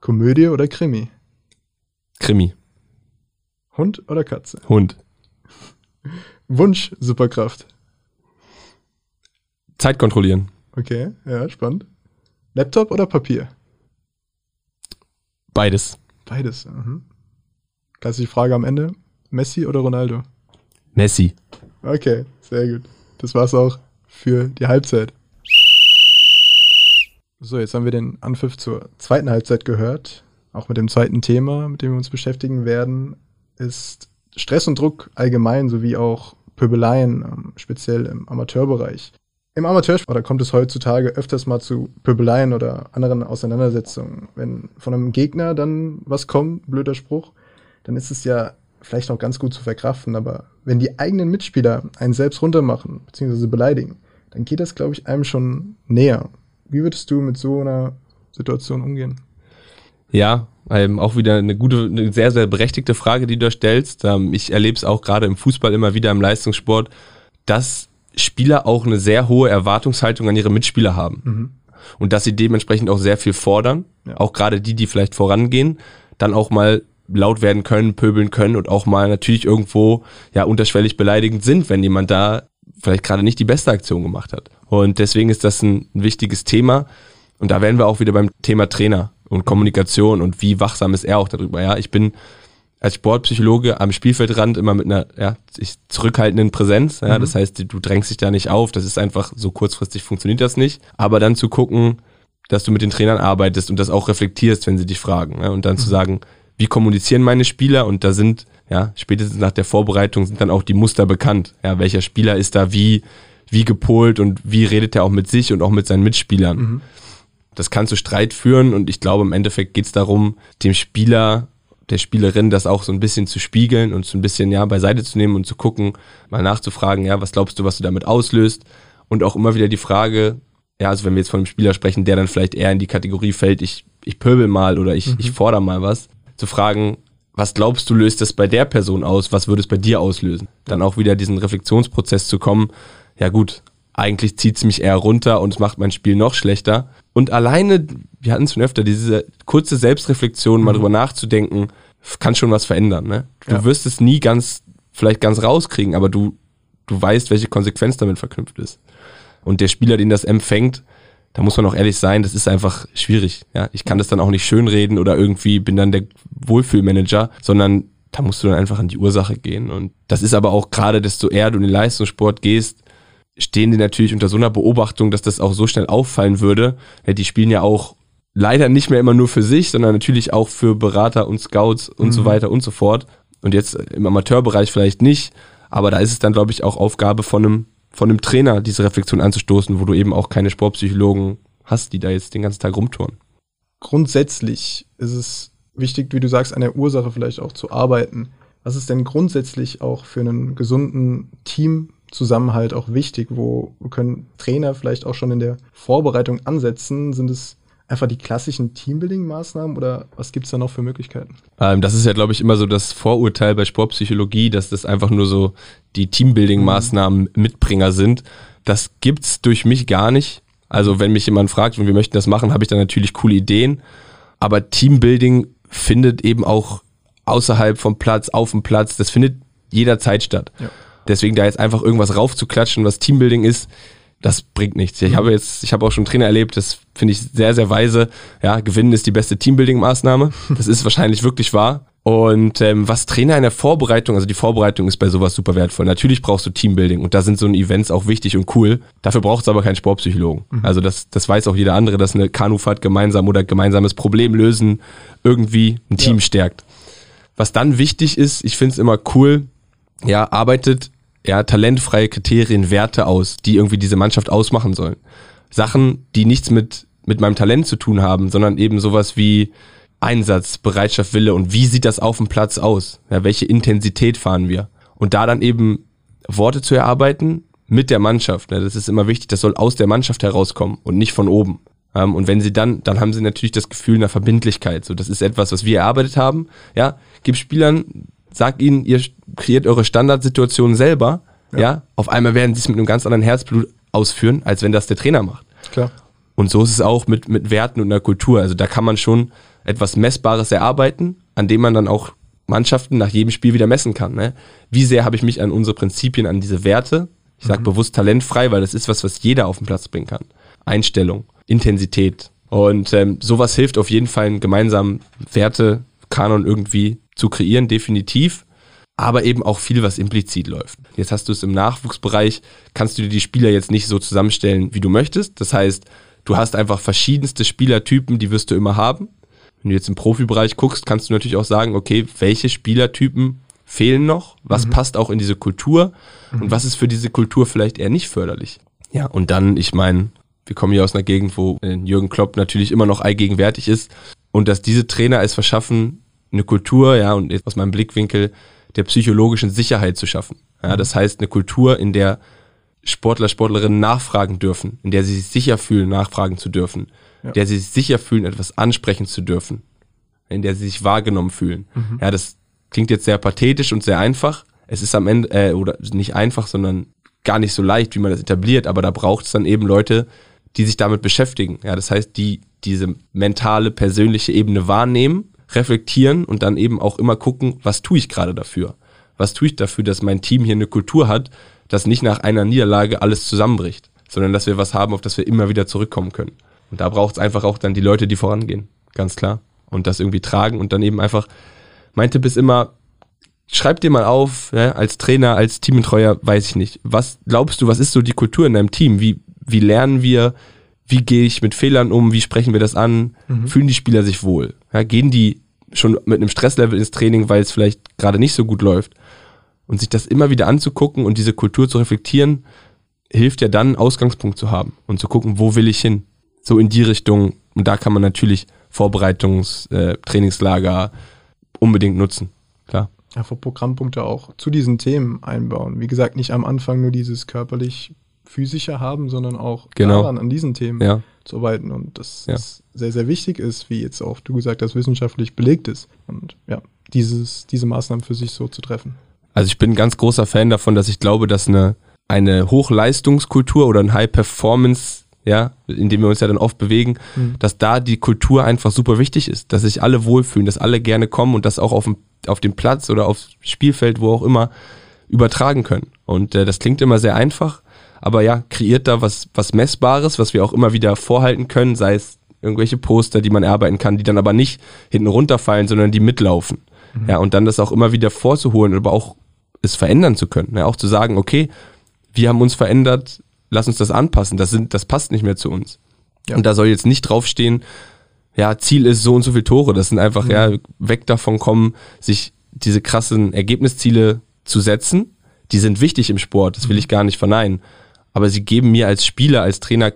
Komödie oder Krimi? Krimi, Hund oder Katze? Hund, *laughs* Wunsch, Superkraft. Zeit kontrollieren, Okay, ja, spannend. Laptop oder Papier? beides. Beides. Mhm. Klassische Frage am Ende. Messi oder Ronaldo? Messi, Okay, sehr gut. Das war's auch für die Halbzeit. So, jetzt haben wir den Anpfiff zur zweiten Halbzeit gehört. Auch mit dem zweiten Thema, mit dem wir uns beschäftigen werden, ist Stress und Druck allgemein sowie auch Pöbeleien, ähm, speziell im Amateurbereich. Im Amateursport da kommt es heutzutage öfters mal zu Pöbeleien oder anderen Auseinandersetzungen. Wenn von einem Gegner dann was kommt, blöder Spruch, dann ist es ja vielleicht noch ganz gut zu verkraften, aber wenn die eigenen Mitspieler einen selbst runtermachen bzw. beleidigen, dann geht das, glaube ich, einem schon näher. Wie würdest du mit so einer Situation umgehen? Ja, ähm, auch wieder eine gute, eine sehr, sehr berechtigte Frage, die du da stellst. Ähm, ich erlebe es auch gerade im Fußball immer wieder im Leistungssport, dass Spieler auch eine sehr hohe Erwartungshaltung an ihre Mitspieler haben. Mhm. Und dass sie dementsprechend auch sehr viel fordern. Ja. Auch gerade die, die vielleicht vorangehen, dann auch mal laut werden können, pöbeln können und auch mal natürlich irgendwo ja unterschwellig beleidigend sind, wenn jemand da vielleicht gerade nicht die beste Aktion gemacht hat. Und deswegen ist das ein, wichtiges Thema. Und da wären wir auch wieder beim Thema Trainer und Kommunikation und wie wachsam ist er auch darüber. Ja, ich bin als Sportpsychologe am Spielfeldrand immer mit einer ja, zurückhaltenden Präsenz. Ja, mhm. Das heißt, du drängst dich da nicht auf. Das ist einfach so kurzfristig funktioniert das nicht. Aber dann zu gucken, dass du mit den Trainern arbeitest und das auch reflektierst, wenn sie dich fragen. Ja, und dann mhm. zu sagen, wie kommunizieren meine Spieler? Und da sind, ja, spätestens nach der Vorbereitung sind dann auch die Muster bekannt. Ja, welcher Spieler ist da wie, wie gepolt und wie redet er auch mit sich und auch mit seinen Mitspielern. Mhm. Das kann zu Streit führen und ich glaube, im Endeffekt geht es darum, dem Spieler der Spielerin das auch so ein bisschen zu spiegeln und so ein bisschen ja beiseite zu nehmen und zu gucken, mal nachzufragen, ja, was glaubst du, was du damit auslöst? Und auch immer wieder die Frage, ja, also wenn wir jetzt von einem Spieler sprechen, der dann vielleicht eher in die Kategorie fällt, ich, ich pöbel mal oder ich, mhm. ich fordere mal was, zu fragen, was glaubst du, löst das bei der Person aus? Was würde es bei dir auslösen? Dann auch wieder diesen Reflexionsprozess zu kommen. Ja gut, eigentlich zieht es mich eher runter und es macht mein Spiel noch schlechter. Und alleine, wir hatten es schon öfter, diese kurze Selbstreflexion, mhm. mal drüber nachzudenken, kann schon was verändern. Ne? Du ja. wirst es nie ganz, vielleicht ganz rauskriegen, aber du, du weißt, welche Konsequenz damit verknüpft ist. Und der Spieler, den das empfängt, da muss man auch ehrlich sein, das ist einfach schwierig. Ja, ich kann das dann auch nicht schönreden oder irgendwie bin dann der Wohlfühlmanager, sondern da musst du dann einfach an die Ursache gehen. Und das ist aber auch gerade, desto eher du in den Leistungssport gehst, stehen die natürlich unter so einer Beobachtung, dass das auch so schnell auffallen würde. Ja, die spielen ja auch leider nicht mehr immer nur für sich, sondern natürlich auch für Berater und Scouts und mhm. so weiter und so fort. Und jetzt im Amateurbereich vielleicht nicht, aber da ist es dann, glaube ich, auch Aufgabe von einem, von einem Trainer, diese Reflexion anzustoßen, wo du eben auch keine Sportpsychologen hast, die da jetzt den ganzen Tag rumtouren. Grundsätzlich ist es wichtig, wie du sagst, an der Ursache vielleicht auch zu arbeiten. Was ist denn grundsätzlich auch für einen gesunden Teamzusammenhalt auch wichtig? Wo können Trainer vielleicht auch schon in der Vorbereitung ansetzen? Sind es einfach die klassischen Teambuilding-Maßnahmen oder was gibt es da noch für Möglichkeiten? Ähm, das ist ja, glaube ich, immer so das Vorurteil bei Sportpsychologie, dass das einfach nur so die Teambuilding-Maßnahmen mhm. Mitbringer sind. Das gibt's durch mich gar nicht. Also wenn mich jemand fragt und wir möchten das machen, habe ich da natürlich coole Ideen. Aber Teambuilding findet eben auch außerhalb vom Platz, auf dem Platz, das findet jederzeit statt. Ja. Deswegen da jetzt einfach irgendwas raufzuklatschen, was Teambuilding ist, das bringt nichts. Ich mhm. habe jetzt, ich habe auch schon Trainer erlebt, das finde ich sehr, sehr weise. Ja, gewinnen ist die beste Teambuilding-Maßnahme. *laughs* Das ist wahrscheinlich wirklich wahr. Und ähm, was Trainer in der Vorbereitung, also die Vorbereitung ist bei sowas super wertvoll. Natürlich brauchst du Teambuilding und da sind so ein Events auch wichtig und cool. Dafür braucht es aber keinen Sportpsychologen. Mhm. Also das, das weiß auch jeder andere, dass eine Kanufahrt gemeinsam oder gemeinsames Problem lösen irgendwie ein Team ja. stärkt. Was dann wichtig ist, ich finde es immer cool, ja, arbeitet ja, talentfreie Kriterien, Werte aus, die irgendwie diese Mannschaft ausmachen sollen. Sachen, die nichts mit, mit meinem Talent zu tun haben, sondern eben sowas wie Einsatz, Bereitschaft, Wille und wie sieht das auf dem Platz aus? Ja, welche Intensität fahren wir? Und da dann eben Worte zu erarbeiten mit der Mannschaft. Ne? Das ist immer wichtig, das soll aus der Mannschaft herauskommen und nicht von oben. Ähm, und wenn sie dann, dann haben sie natürlich das Gefühl einer Verbindlichkeit. So, das ist etwas, was wir erarbeitet haben. Ja, gib Spielern sagt ihnen, ihr kreiert eure Standardsituation selber, ja. ja. auf einmal werden sie es mit einem ganz anderen Herzblut ausführen, als wenn das der Trainer macht. Klar. Und so ist es auch mit, mit Werten und einer Kultur. Also da kann man schon etwas Messbares erarbeiten, an dem man dann auch Mannschaften nach jedem Spiel wieder messen kann. Ne? Wie sehr habe ich mich an unsere Prinzipien, an diese Werte, ich sage mhm. bewusst talentfrei, weil das ist was, was jeder auf den Platz bringen kann. Einstellung, Intensität. Und ähm, sowas hilft auf jeden Fall, einen gemeinsamen Wertekanon irgendwie zu kreieren, definitiv. aber eben auch viel, was implizit läuft. Jetzt hast du es im Nachwuchsbereich, kannst du dir die Spieler jetzt nicht so zusammenstellen, wie du möchtest. Das heißt, du hast einfach verschiedenste Spielertypen, die wirst du immer haben. Wenn du jetzt im Profibereich guckst, kannst du natürlich auch sagen, okay, welche Spielertypen fehlen noch? Was mhm. passt auch in diese Kultur? Mhm. Und was ist für diese Kultur vielleicht eher nicht förderlich? Ja, und dann, ich meine, wir kommen hier aus einer Gegend, wo äh, Jürgen Klopp natürlich immer noch allgegenwärtig ist. Und dass diese Trainer es verschaffen, eine Kultur, ja, und aus meinem Blickwinkel der psychologischen Sicherheit zu schaffen. Ja, mhm. das heißt, eine Kultur, in der Sportler, Sportlerinnen nachfragen dürfen, in der sie sich sicher fühlen, nachfragen zu dürfen, ja. in der sie sich sicher fühlen, etwas ansprechen zu dürfen, in der sie sich wahrgenommen fühlen. Mhm. Ja, das klingt jetzt sehr pathetisch und sehr einfach. Es ist am Ende, äh, oder nicht einfach, sondern gar nicht so leicht, wie man das etabliert, aber da braucht es dann eben Leute, die sich damit beschäftigen. Ja, das heißt, die diese mentale, persönliche Ebene wahrnehmen, reflektieren und dann eben auch immer gucken, was tue ich gerade dafür? Was tue ich dafür, dass mein Team hier eine Kultur hat, dass nicht nach einer Niederlage alles zusammenbricht, sondern dass wir was haben, auf das wir immer wieder zurückkommen können. Und da braucht es einfach auch dann die Leute, die vorangehen, ganz klar. Und das irgendwie tragen und dann eben einfach, mein Tipp ist immer, schreib dir mal auf, ja, als Trainer, als Teambetreuer, weiß ich nicht. Was glaubst du, was ist so die Kultur in deinem Team? Wie, wie lernen wir, wie gehe ich mit Fehlern um, wie sprechen wir das an? Mhm. Fühlen die Spieler sich wohl? Ja, gehen die schon mit einem Stresslevel ins Training, weil es vielleicht gerade nicht so gut läuft? Und sich das immer wieder anzugucken und diese Kultur zu reflektieren, hilft ja dann, einen Ausgangspunkt zu haben und zu gucken, wo will ich hin? So in die Richtung. Und da kann man natürlich Vorbereitungs-, äh, unbedingt nutzen. Klar. Vor Programmpunkte auch zu diesen Themen einbauen. Wie gesagt, nicht am Anfang nur dieses körperlich physischer haben, sondern auch genau. daran, an diesen Themen ja. zu arbeiten. Und das ja. sehr, sehr wichtig ist, wie jetzt auch du gesagt hast, wissenschaftlich belegt ist. Und ja, dieses, diese Maßnahmen für sich so zu treffen. Also ich bin ein ganz großer Fan davon, dass ich glaube, dass eine, eine Hochleistungskultur oder ein High-Performance, ja, in dem wir uns ja dann oft bewegen, mhm. dass da die Kultur einfach super wichtig ist, dass sich alle wohlfühlen, dass alle gerne kommen und das auch auf dem, auf dem Platz oder aufs Spielfeld, wo auch immer, übertragen können. Und äh, das klingt immer sehr einfach, aber ja, kreiert da was, was Messbares, was wir auch immer wieder vorhalten können, sei es irgendwelche Poster, die man erarbeiten kann, die dann aber nicht hinten runterfallen, sondern die mitlaufen. Mhm. Ja, und dann das auch immer wieder vorzuholen, aber auch es verändern zu können. Ja, auch zu sagen, okay, wir haben uns verändert, lass uns das anpassen, das, sind, das passt nicht mehr zu uns. Ja. Und da soll jetzt nicht draufstehen, ja, Ziel ist so und so viele Tore. Das sind einfach, mhm. ja, weg davon kommen, sich diese krassen Ergebnisziele zu setzen. Die sind wichtig im Sport, das will ich gar nicht verneinen aber sie geben mir als Spieler, als Trainer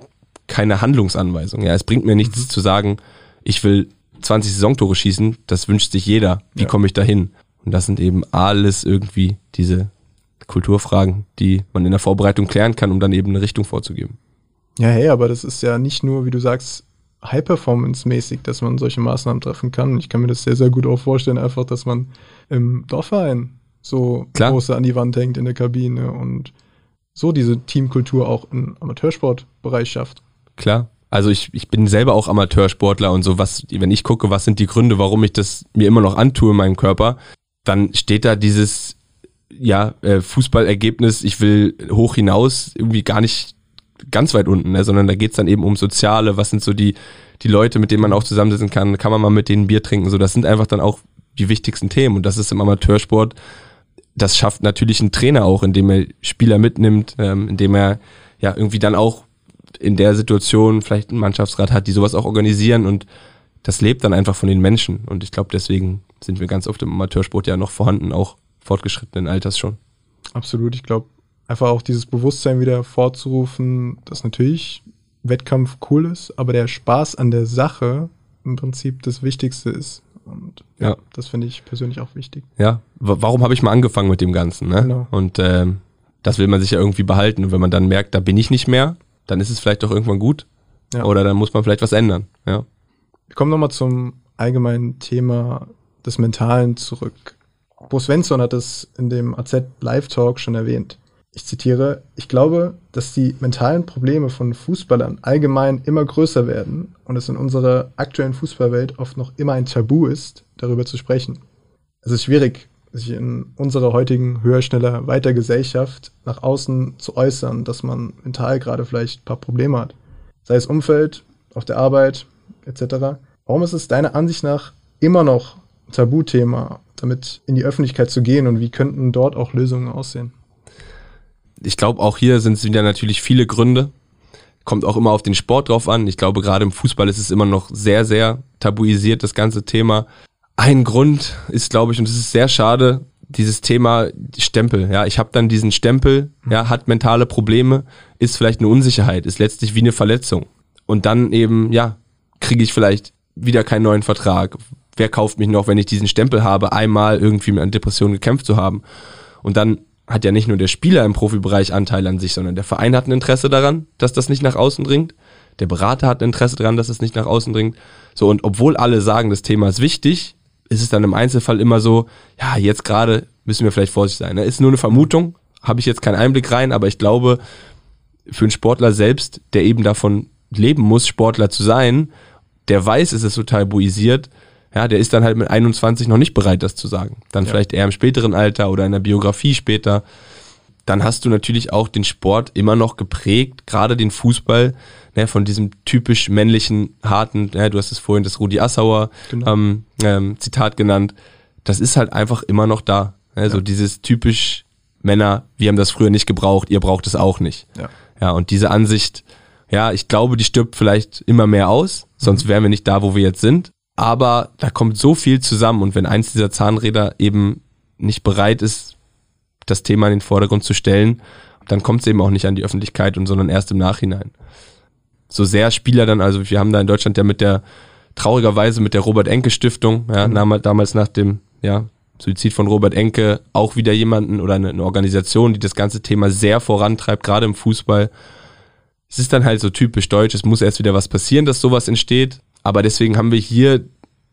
keine Handlungsanweisung. Ja, es bringt mir nichts mhm. zu sagen, ich will 20 Saisontore schießen, das wünscht sich jeder. Wie ja. komme ich dahin? Und das sind eben alles irgendwie diese Kulturfragen, die man in der Vorbereitung klären kann, um dann eben eine Richtung vorzugeben. Ja, hey, aber das ist ja nicht nur, wie du sagst, High-Performance-mäßig, dass man solche Maßnahmen treffen kann. Ich kann mir das sehr, sehr gut auch vorstellen, einfach, dass man im Dorfverein so Klar. große an die Wand hängt in der Kabine und so diese Teamkultur auch im Amateursportbereich schafft. Klar. Also ich, ich bin selber auch Amateursportler und so, was, wenn ich gucke, was sind die Gründe, warum ich das mir immer noch antue in meinem Körper, dann steht da dieses ja, äh, Fußballergebnis, ich will hoch hinaus, irgendwie gar nicht ganz weit unten, ne, sondern da geht's dann eben um Soziale, was sind so die, die Leute, mit denen man auch zusammensitzen kann, kann man mal mit denen Bier trinken, so, das sind einfach dann auch die wichtigsten Themen und das ist im Amateursport das schafft natürlich ein Trainer auch, indem er Spieler mitnimmt, ähm, indem er ja irgendwie dann auch in der Situation vielleicht einen Mannschaftsrat hat, die sowas auch organisieren und das lebt dann einfach von den Menschen. Und ich glaube, deswegen sind wir ganz oft im Amateursport ja noch vorhanden, auch fortgeschrittenen Alters schon. Absolut. Ich glaube, einfach auch dieses Bewusstsein wieder vorzurufen, dass natürlich Wettkampf cool ist, aber der Spaß an der Sache im Prinzip das Wichtigste ist. Und ja, ja. das finde ich persönlich auch wichtig. Ja, warum habe ich mal angefangen mit dem Ganzen? Ne? Genau. Und äh, das will man sich ja irgendwie behalten. Und wenn man dann merkt, da bin ich nicht mehr, dann ist es vielleicht doch irgendwann gut. Ja. Oder dann muss man vielleicht was ändern. Ja. Wir kommen nochmal zum allgemeinen Thema des Mentalen zurück. Bo Svensson hat es in dem AZ Live Talk schon erwähnt ich zitiere, ich glaube, dass die mentalen Probleme von Fußballern allgemein immer größer werden und es in unserer aktuellen Fußballwelt oft noch immer ein Tabu ist, darüber zu sprechen. Es ist schwierig, sich in unserer heutigen höher, schneller, weiter Gesellschaft nach außen zu äußern, dass man mental gerade vielleicht ein paar Probleme hat. Sei es Umfeld, auf der Arbeit etc. Warum ist es deiner Ansicht nach immer noch ein Tabuthema damit in die Öffentlichkeit zu gehen und wie könnten dort auch Lösungen aussehen? Ich glaube, auch hier sind es wieder natürlich viele Gründe. Kommt auch immer auf den Sport drauf an. Ich glaube, gerade im Fußball ist es immer noch sehr, sehr tabuisiert, das ganze Thema. Ein Grund ist, glaube ich, und es ist sehr schade, dieses Thema Stempel. Ja, ich habe dann diesen Stempel, ja, hat mentale Probleme, ist vielleicht eine Unsicherheit, ist letztlich wie eine Verletzung. Und dann eben, ja, kriege ich vielleicht wieder keinen neuen Vertrag. Wer kauft mich noch, wenn ich diesen Stempel habe, einmal irgendwie mit einer Depression gekämpft zu haben? Und dann hat ja nicht nur der Spieler im Profibereich Anteil an sich, sondern der Verein hat ein Interesse daran, dass das nicht nach außen dringt. Der Berater hat ein Interesse daran, dass es nicht nach außen dringt. So, und obwohl alle sagen, das Thema ist wichtig, ist es dann im Einzelfall immer so, ja, jetzt gerade müssen wir vielleicht vorsichtig sein. Ne? Ist nur eine Vermutung, habe ich jetzt keinen Einblick rein, aber ich glaube, für einen Sportler selbst, der eben davon leben muss, Sportler zu sein, der weiß, es ist so tabuisiert, ja, der ist dann halt mit 21 noch nicht bereit, das zu sagen. Dann ja. vielleicht eher im späteren Alter oder in der Biografie später. Dann hast du natürlich auch den Sport immer noch geprägt, gerade den Fußball, ne, von diesem typisch männlichen, harten, ne, du hast es vorhin das Rudi Assauer genau. ähm, ähm, Zitat genannt. Das ist halt einfach immer noch da. Ne, so dieses typisch Männer, wir haben das früher nicht gebraucht, ihr braucht es auch nicht. Ja. ja, und diese Ansicht, ja, ich glaube, die stirbt vielleicht immer mehr aus, sonst mhm. wären wir nicht da, wo wir jetzt sind. Aber da kommt so viel zusammen und wenn eins dieser Zahnräder eben nicht bereit ist, das Thema in den Vordergrund zu stellen, dann kommt es eben auch nicht an die Öffentlichkeit und sondern erst im Nachhinein. So sehr Spieler dann, also wir haben da in Deutschland ja mit der traurigerweise mit der Robert Enke Stiftung, ja, mhm. damals nach dem ja, Suizid von Robert Enke auch wieder jemanden oder eine, eine Organisation, die das ganze Thema sehr vorantreibt, gerade im Fußball. Es ist dann halt so typisch deutsch, es muss erst wieder was passieren, dass sowas entsteht. Aber deswegen haben wir hier,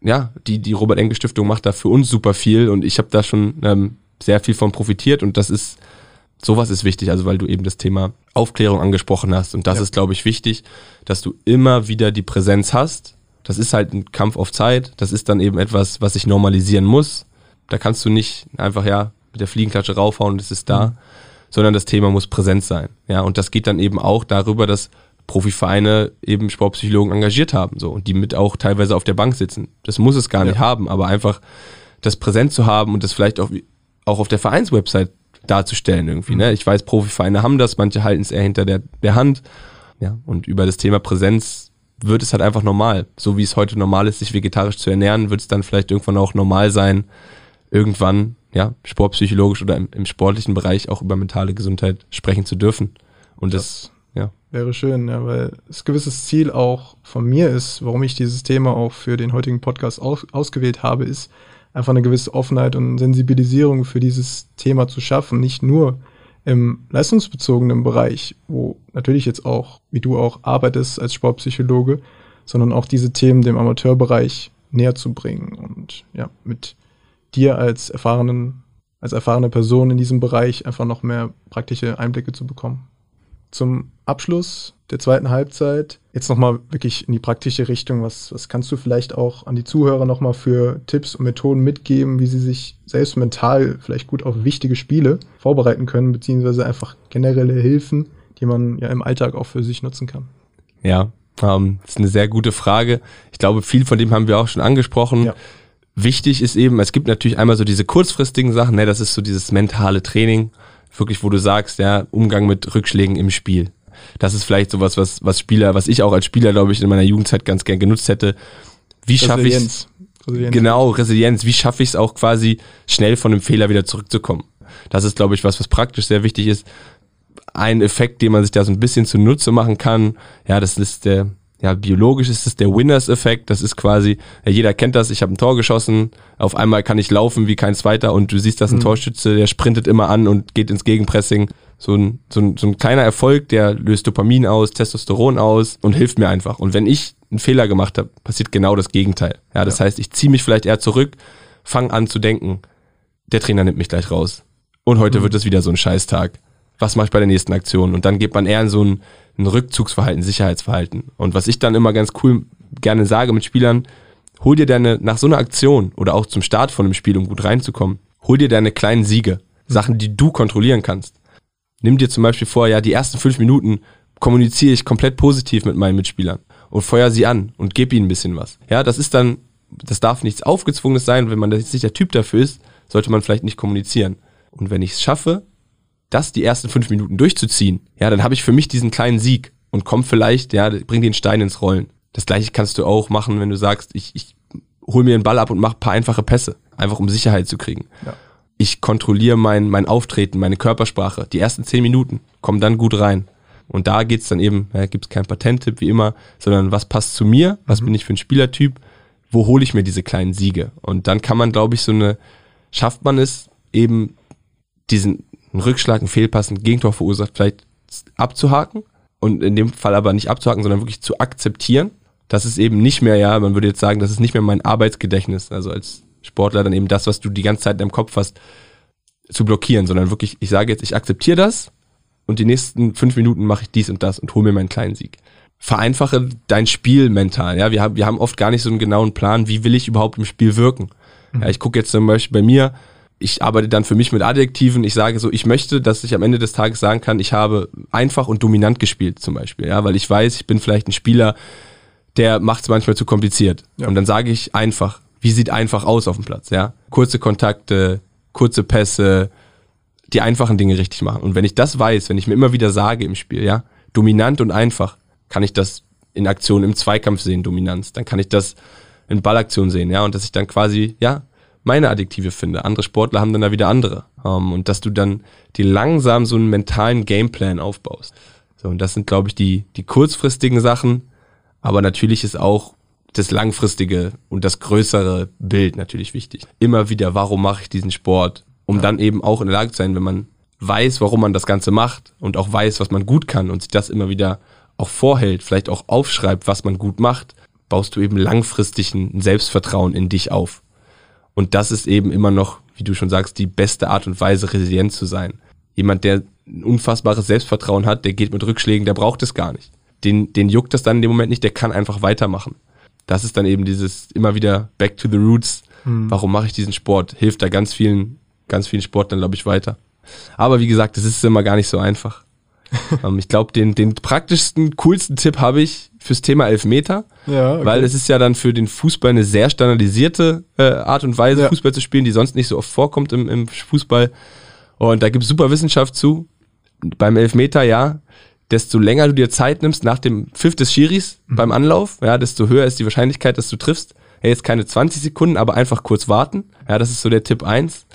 ja, die, die Robert Enke Stiftung macht da für uns super viel und ich habe da schon ähm, sehr viel von profitiert und das ist, sowas ist wichtig, also weil du eben das Thema Aufklärung angesprochen hast und das ja. ist, glaube ich, wichtig, dass du immer wieder die Präsenz hast. Das ist halt ein Kampf auf Zeit, das ist dann eben etwas, was sich normalisieren muss. Da kannst du nicht einfach, ja, mit der Fliegenklatsche raufhauen und es ist da, mhm. sondern das Thema muss präsent sein. Ja, und das geht dann eben auch darüber, dass Profivereine eben Sportpsychologen engagiert haben, so, und die mit auch teilweise auf der Bank sitzen. Das muss es gar nicht haben, aber einfach das präsent zu haben und das vielleicht auch, auch auf der Vereinswebsite darzustellen irgendwie, ne? Ich weiß, Profivereine haben das, manche halten es eher hinter der, der Hand, ja, und über das Thema Präsenz wird es halt einfach normal. So wie es heute normal ist, sich vegetarisch zu ernähren, wird es dann vielleicht irgendwann auch normal sein, irgendwann, ja, sportpsychologisch oder im, im sportlichen Bereich auch über mentale Gesundheit sprechen zu dürfen. Und das, das ja. Wäre schön, ja, weil es gewisses Ziel auch von mir ist, warum ich dieses Thema auch für den heutigen Podcast aus, ausgewählt habe, ist einfach eine gewisse Offenheit und Sensibilisierung für dieses Thema zu schaffen. Nicht nur im leistungsbezogenen Bereich, wo natürlich jetzt auch, wie du auch arbeitest als Sportpsychologe, sondern auch diese Themen dem Amateurbereich näher zu bringen und ja, mit dir als erfahrenen, als erfahrene Person in diesem Bereich einfach noch mehr praktische Einblicke zu bekommen zum Abschluss der zweiten Halbzeit jetzt nochmal wirklich in die praktische Richtung. Was, was kannst du vielleicht auch an die Zuhörer nochmal für Tipps und Methoden mitgeben, wie sie sich selbst mental vielleicht gut auf wichtige Spiele vorbereiten können, beziehungsweise einfach generelle Hilfen, die man ja im Alltag auch für sich nutzen kann? Ja, ähm, das ist eine sehr gute Frage. Ich glaube, viel von dem haben wir auch schon angesprochen. Ja. Wichtig ist eben, es gibt natürlich einmal so diese kurzfristigen Sachen, ne, das ist so dieses mentale Training wirklich, wo du sagst, ja, Umgang mit Rückschlägen im Spiel. Das ist vielleicht sowas, was, was Spieler, was ich auch als Spieler, glaube ich, in meiner Jugendzeit ganz gern genutzt hätte. Wie schaffe ich es? Genau, Resilienz. Wie schaffe ich es auch quasi schnell von einem Fehler wieder zurückzukommen? Das ist, glaube ich, was, was praktisch sehr wichtig ist. Ein Effekt, den man sich da so ein bisschen zunutze machen kann, ja, das ist der, ja, biologisch ist es der Winners-Effekt. Das ist quasi, ja, jeder kennt das, ich habe ein Tor geschossen, auf einmal kann ich laufen wie kein Zweiter und du siehst, dass ein mhm. Torschütze, der sprintet immer an und geht ins Gegenpressing. So ein, so, ein, so ein kleiner Erfolg, der löst Dopamin aus, Testosteron aus und hilft mir einfach. Und wenn ich einen Fehler gemacht habe, passiert genau das Gegenteil. Ja, das ja. heißt, ich ziehe mich vielleicht eher zurück, fange an zu denken, der Trainer nimmt mich gleich raus. Und heute mhm. wird es wieder so ein Scheißtag. Was mache ich bei der nächsten Aktion? Und dann geht man eher in so ein ein Rückzugsverhalten, Sicherheitsverhalten. Und was ich dann immer ganz cool gerne sage mit Spielern, hol dir deine, nach so einer Aktion oder auch zum Start von einem Spiel, um gut reinzukommen, hol dir deine kleinen Siege, Sachen, die du kontrollieren kannst. Nimm dir zum Beispiel vor, ja, die ersten fünf Minuten kommuniziere ich komplett positiv mit meinen Mitspielern und feuer sie an und gebe ihnen ein bisschen was. Ja, das ist dann das darf nichts Aufgezwungenes sein. Wenn man jetzt nicht der Typ dafür ist, sollte man vielleicht nicht kommunizieren. Und wenn ich es schaffe, das die ersten fünf Minuten durchzuziehen, ja, dann habe ich für mich diesen kleinen Sieg und komme vielleicht, ja, bring den Stein ins Rollen. Das gleiche kannst du auch machen, wenn du sagst, ich, ich hol mir einen Ball ab und mach paar einfache Pässe, einfach um Sicherheit zu kriegen. Ja. Ich kontrolliere mein, mein Auftreten, meine Körpersprache. Die ersten zehn Minuten kommen dann gut rein. Und da geht's dann eben, ja, gibt es keinen Patenttipp wie immer, sondern was passt zu mir, was mhm. bin ich für ein Spielertyp, wo hole ich mir diese kleinen Siege? Und dann kann man, glaube ich, so eine, schafft man es eben, diesen Rückschlag, einen Fehlpass, ein Gegentor verursacht, vielleicht abzuhaken und in dem Fall aber nicht abzuhaken, sondern wirklich zu akzeptieren. Das ist eben nicht mehr, ja, man würde jetzt sagen, das ist nicht mehr mein Arbeitsgedächtnis, also als Sportler dann eben das, was du die ganze Zeit in deinem Kopf hast, zu blockieren, sondern wirklich, ich sage jetzt, ich akzeptiere das und die nächsten fünf Minuten mache ich dies und das und hole mir meinen kleinen Sieg. Vereinfache dein Spiel mental. Ja, wir haben, wir haben oft gar nicht so einen genauen Plan, wie will ich überhaupt im Spiel wirken. Mhm. Ja, ich gucke jetzt zum Beispiel bei mir, ich arbeite dann für mich mit Adjektiven. Ich sage so, ich möchte, dass ich am Ende des Tages sagen kann, ich habe einfach und dominant gespielt zum Beispiel. Ja, weil ich weiß, ich bin vielleicht ein Spieler, der macht es manchmal zu kompliziert. Ja. Und dann sage ich einfach, wie sieht einfach aus auf dem Platz? Ja, kurze Kontakte, kurze Pässe, die einfachen Dinge richtig machen. Und wenn ich das weiß, wenn ich mir immer wieder sage im Spiel, ja, dominant und einfach, kann ich das in Aktion im Zweikampf sehen, Dominanz. Dann kann ich das in Ballaktion sehen, ja, und dass ich dann quasi, ja, meine Adjektive finde. Andere Sportler haben dann da wieder andere. Ähm, und dass du dann die langsam so einen mentalen Gameplan aufbaust. So, und das sind, glaube ich, die, die kurzfristigen Sachen. Aber natürlich ist auch das langfristige und das größere Bild natürlich wichtig. Immer wieder, warum mache ich diesen Sport? Um ja. dann eben auch in der Lage zu sein, wenn man weiß, warum man das Ganze macht und auch weiß, was man gut kann und sich das immer wieder auch vorhält, vielleicht auch aufschreibt, was man gut macht, baust du eben langfristig ein Selbstvertrauen in dich auf. Und das ist eben immer noch, wie du schon sagst, die beste Art und Weise, resilient zu sein. Jemand, der ein unfassbares Selbstvertrauen hat, der geht mit Rückschlägen, der braucht es gar nicht. Den, den juckt das dann in dem Moment nicht, der kann einfach weitermachen. Das ist dann eben dieses immer wieder back to the roots. Mhm. Warum mache ich diesen Sport? Hilft da ganz vielen, ganz vielen Sportlern, glaube ich, weiter. Aber wie gesagt, es ist immer gar nicht so einfach. *laughs* ähm, ich glaube, den, den praktischsten, coolsten Tipp habe ich fürs Thema Elfmeter. Ja, okay. Weil es ist ja dann für den Fußball eine sehr standardisierte äh, Art und Weise, ja. Fußball zu spielen, die sonst nicht so oft vorkommt im, im Fußball. Und da gibt es super Wissenschaft zu. Beim Elfmeter, ja, desto länger du dir Zeit nimmst nach dem Pfiff des Schiris mhm. beim Anlauf, ja, desto höher ist die Wahrscheinlichkeit, dass du triffst. Ja, jetzt keine 20 Sekunden, aber einfach kurz warten. Ja, das ist so der Tipp eins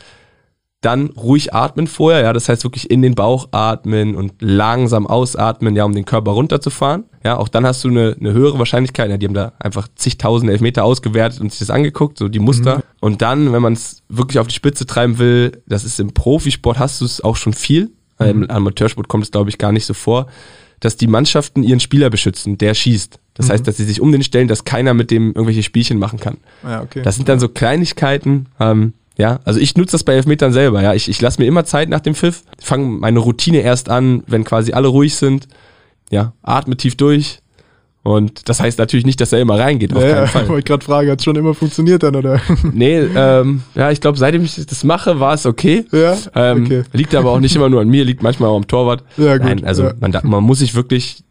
dann ruhig atmen vorher, ja, das heißt wirklich in den Bauch atmen und langsam ausatmen, ja, um den Körper runterzufahren. Ja, auch dann hast du eine, eine höhere Wahrscheinlichkeit, ja, die haben da einfach zigtausende Elfmeter ausgewertet und sich das angeguckt, so die Muster. Mhm. Und dann, wenn man es wirklich auf die Spitze treiben will, das ist im Profisport hast du es auch schon viel, mhm. im Amateursport kommt es glaube ich gar nicht so vor, dass die Mannschaften ihren Spieler beschützen, der schießt. Das mhm. heißt, dass sie sich um den stellen, dass keiner mit dem irgendwelche Spielchen machen kann. Ja, okay. Das sind dann so Kleinigkeiten, ähm, ja, also ich nutze das bei Elfmetern selber. Ja, ich, ich lasse mir immer Zeit nach dem Pfiff, fange meine Routine erst an, wenn quasi alle ruhig sind. Ja, atme tief durch. Und das heißt natürlich nicht, dass er immer reingeht. Auf ja, keinen *laughs* Ich wollte gerade fragen, hat es schon immer funktioniert dann, oder? *laughs* Nee, ähm, ja, ich glaube, seitdem ich das mache, war es okay. Ja, ähm, okay. Liegt aber auch nicht immer nur an mir, liegt manchmal auch am Torwart. Ja, gut. Nein, also ja. man, man muss sich wirklich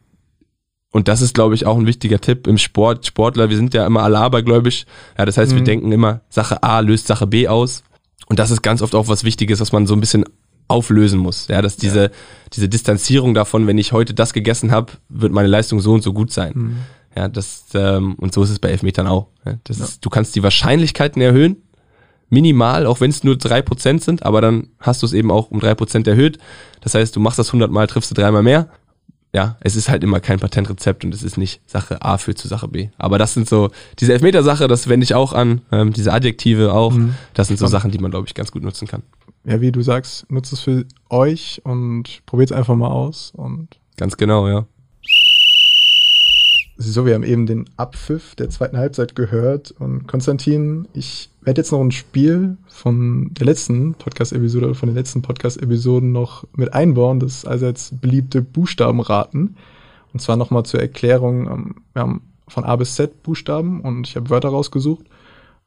und das ist, glaube ich, auch ein wichtiger Tipp im Sport. Sportler, wir sind ja immer alle abergläubisch. Ja, das heißt, mhm. wir denken immer, Sache A löst Sache B aus. Und das ist ganz oft auch was Wichtiges, was man so ein bisschen auflösen muss. Ja, dass diese, ja. diese Distanzierung davon, wenn ich heute das gegessen habe, wird meine Leistung so und so gut sein. Mhm. Ja, das, ähm, und so ist es bei Elfmetern auch. Ja, das ja. Ist, du kannst die Wahrscheinlichkeiten erhöhen, minimal, auch wenn es nur drei Prozent sind, aber dann hast du es eben auch um drei Prozent erhöht. Das heißt, du machst das 100 Mal, triffst du dreimal mehr ja, es ist halt immer kein Patentrezept und es ist nicht Sache A führt zu Sache B. Aber das sind so, diese Elfmeter-Sache, das wende ich auch an, ähm, diese Adjektive auch, mhm. das sind so Sachen, die man, glaube ich, ganz gut nutzen kann. Ja, wie du sagst, nutzt es für euch und probiert es einfach mal aus. Und ganz genau, ja. So, wir haben eben den Abpfiff der zweiten Halbzeit gehört. Und Konstantin, ich werde jetzt noch ein Spiel von der letzten Podcast-Episode oder von den letzten Podcast-Episoden noch mit einbauen, das allseits beliebte Buchstabenraten. Und zwar nochmal zur Erklärung. Ähm, wir haben von A bis Z Buchstaben und ich habe Wörter rausgesucht,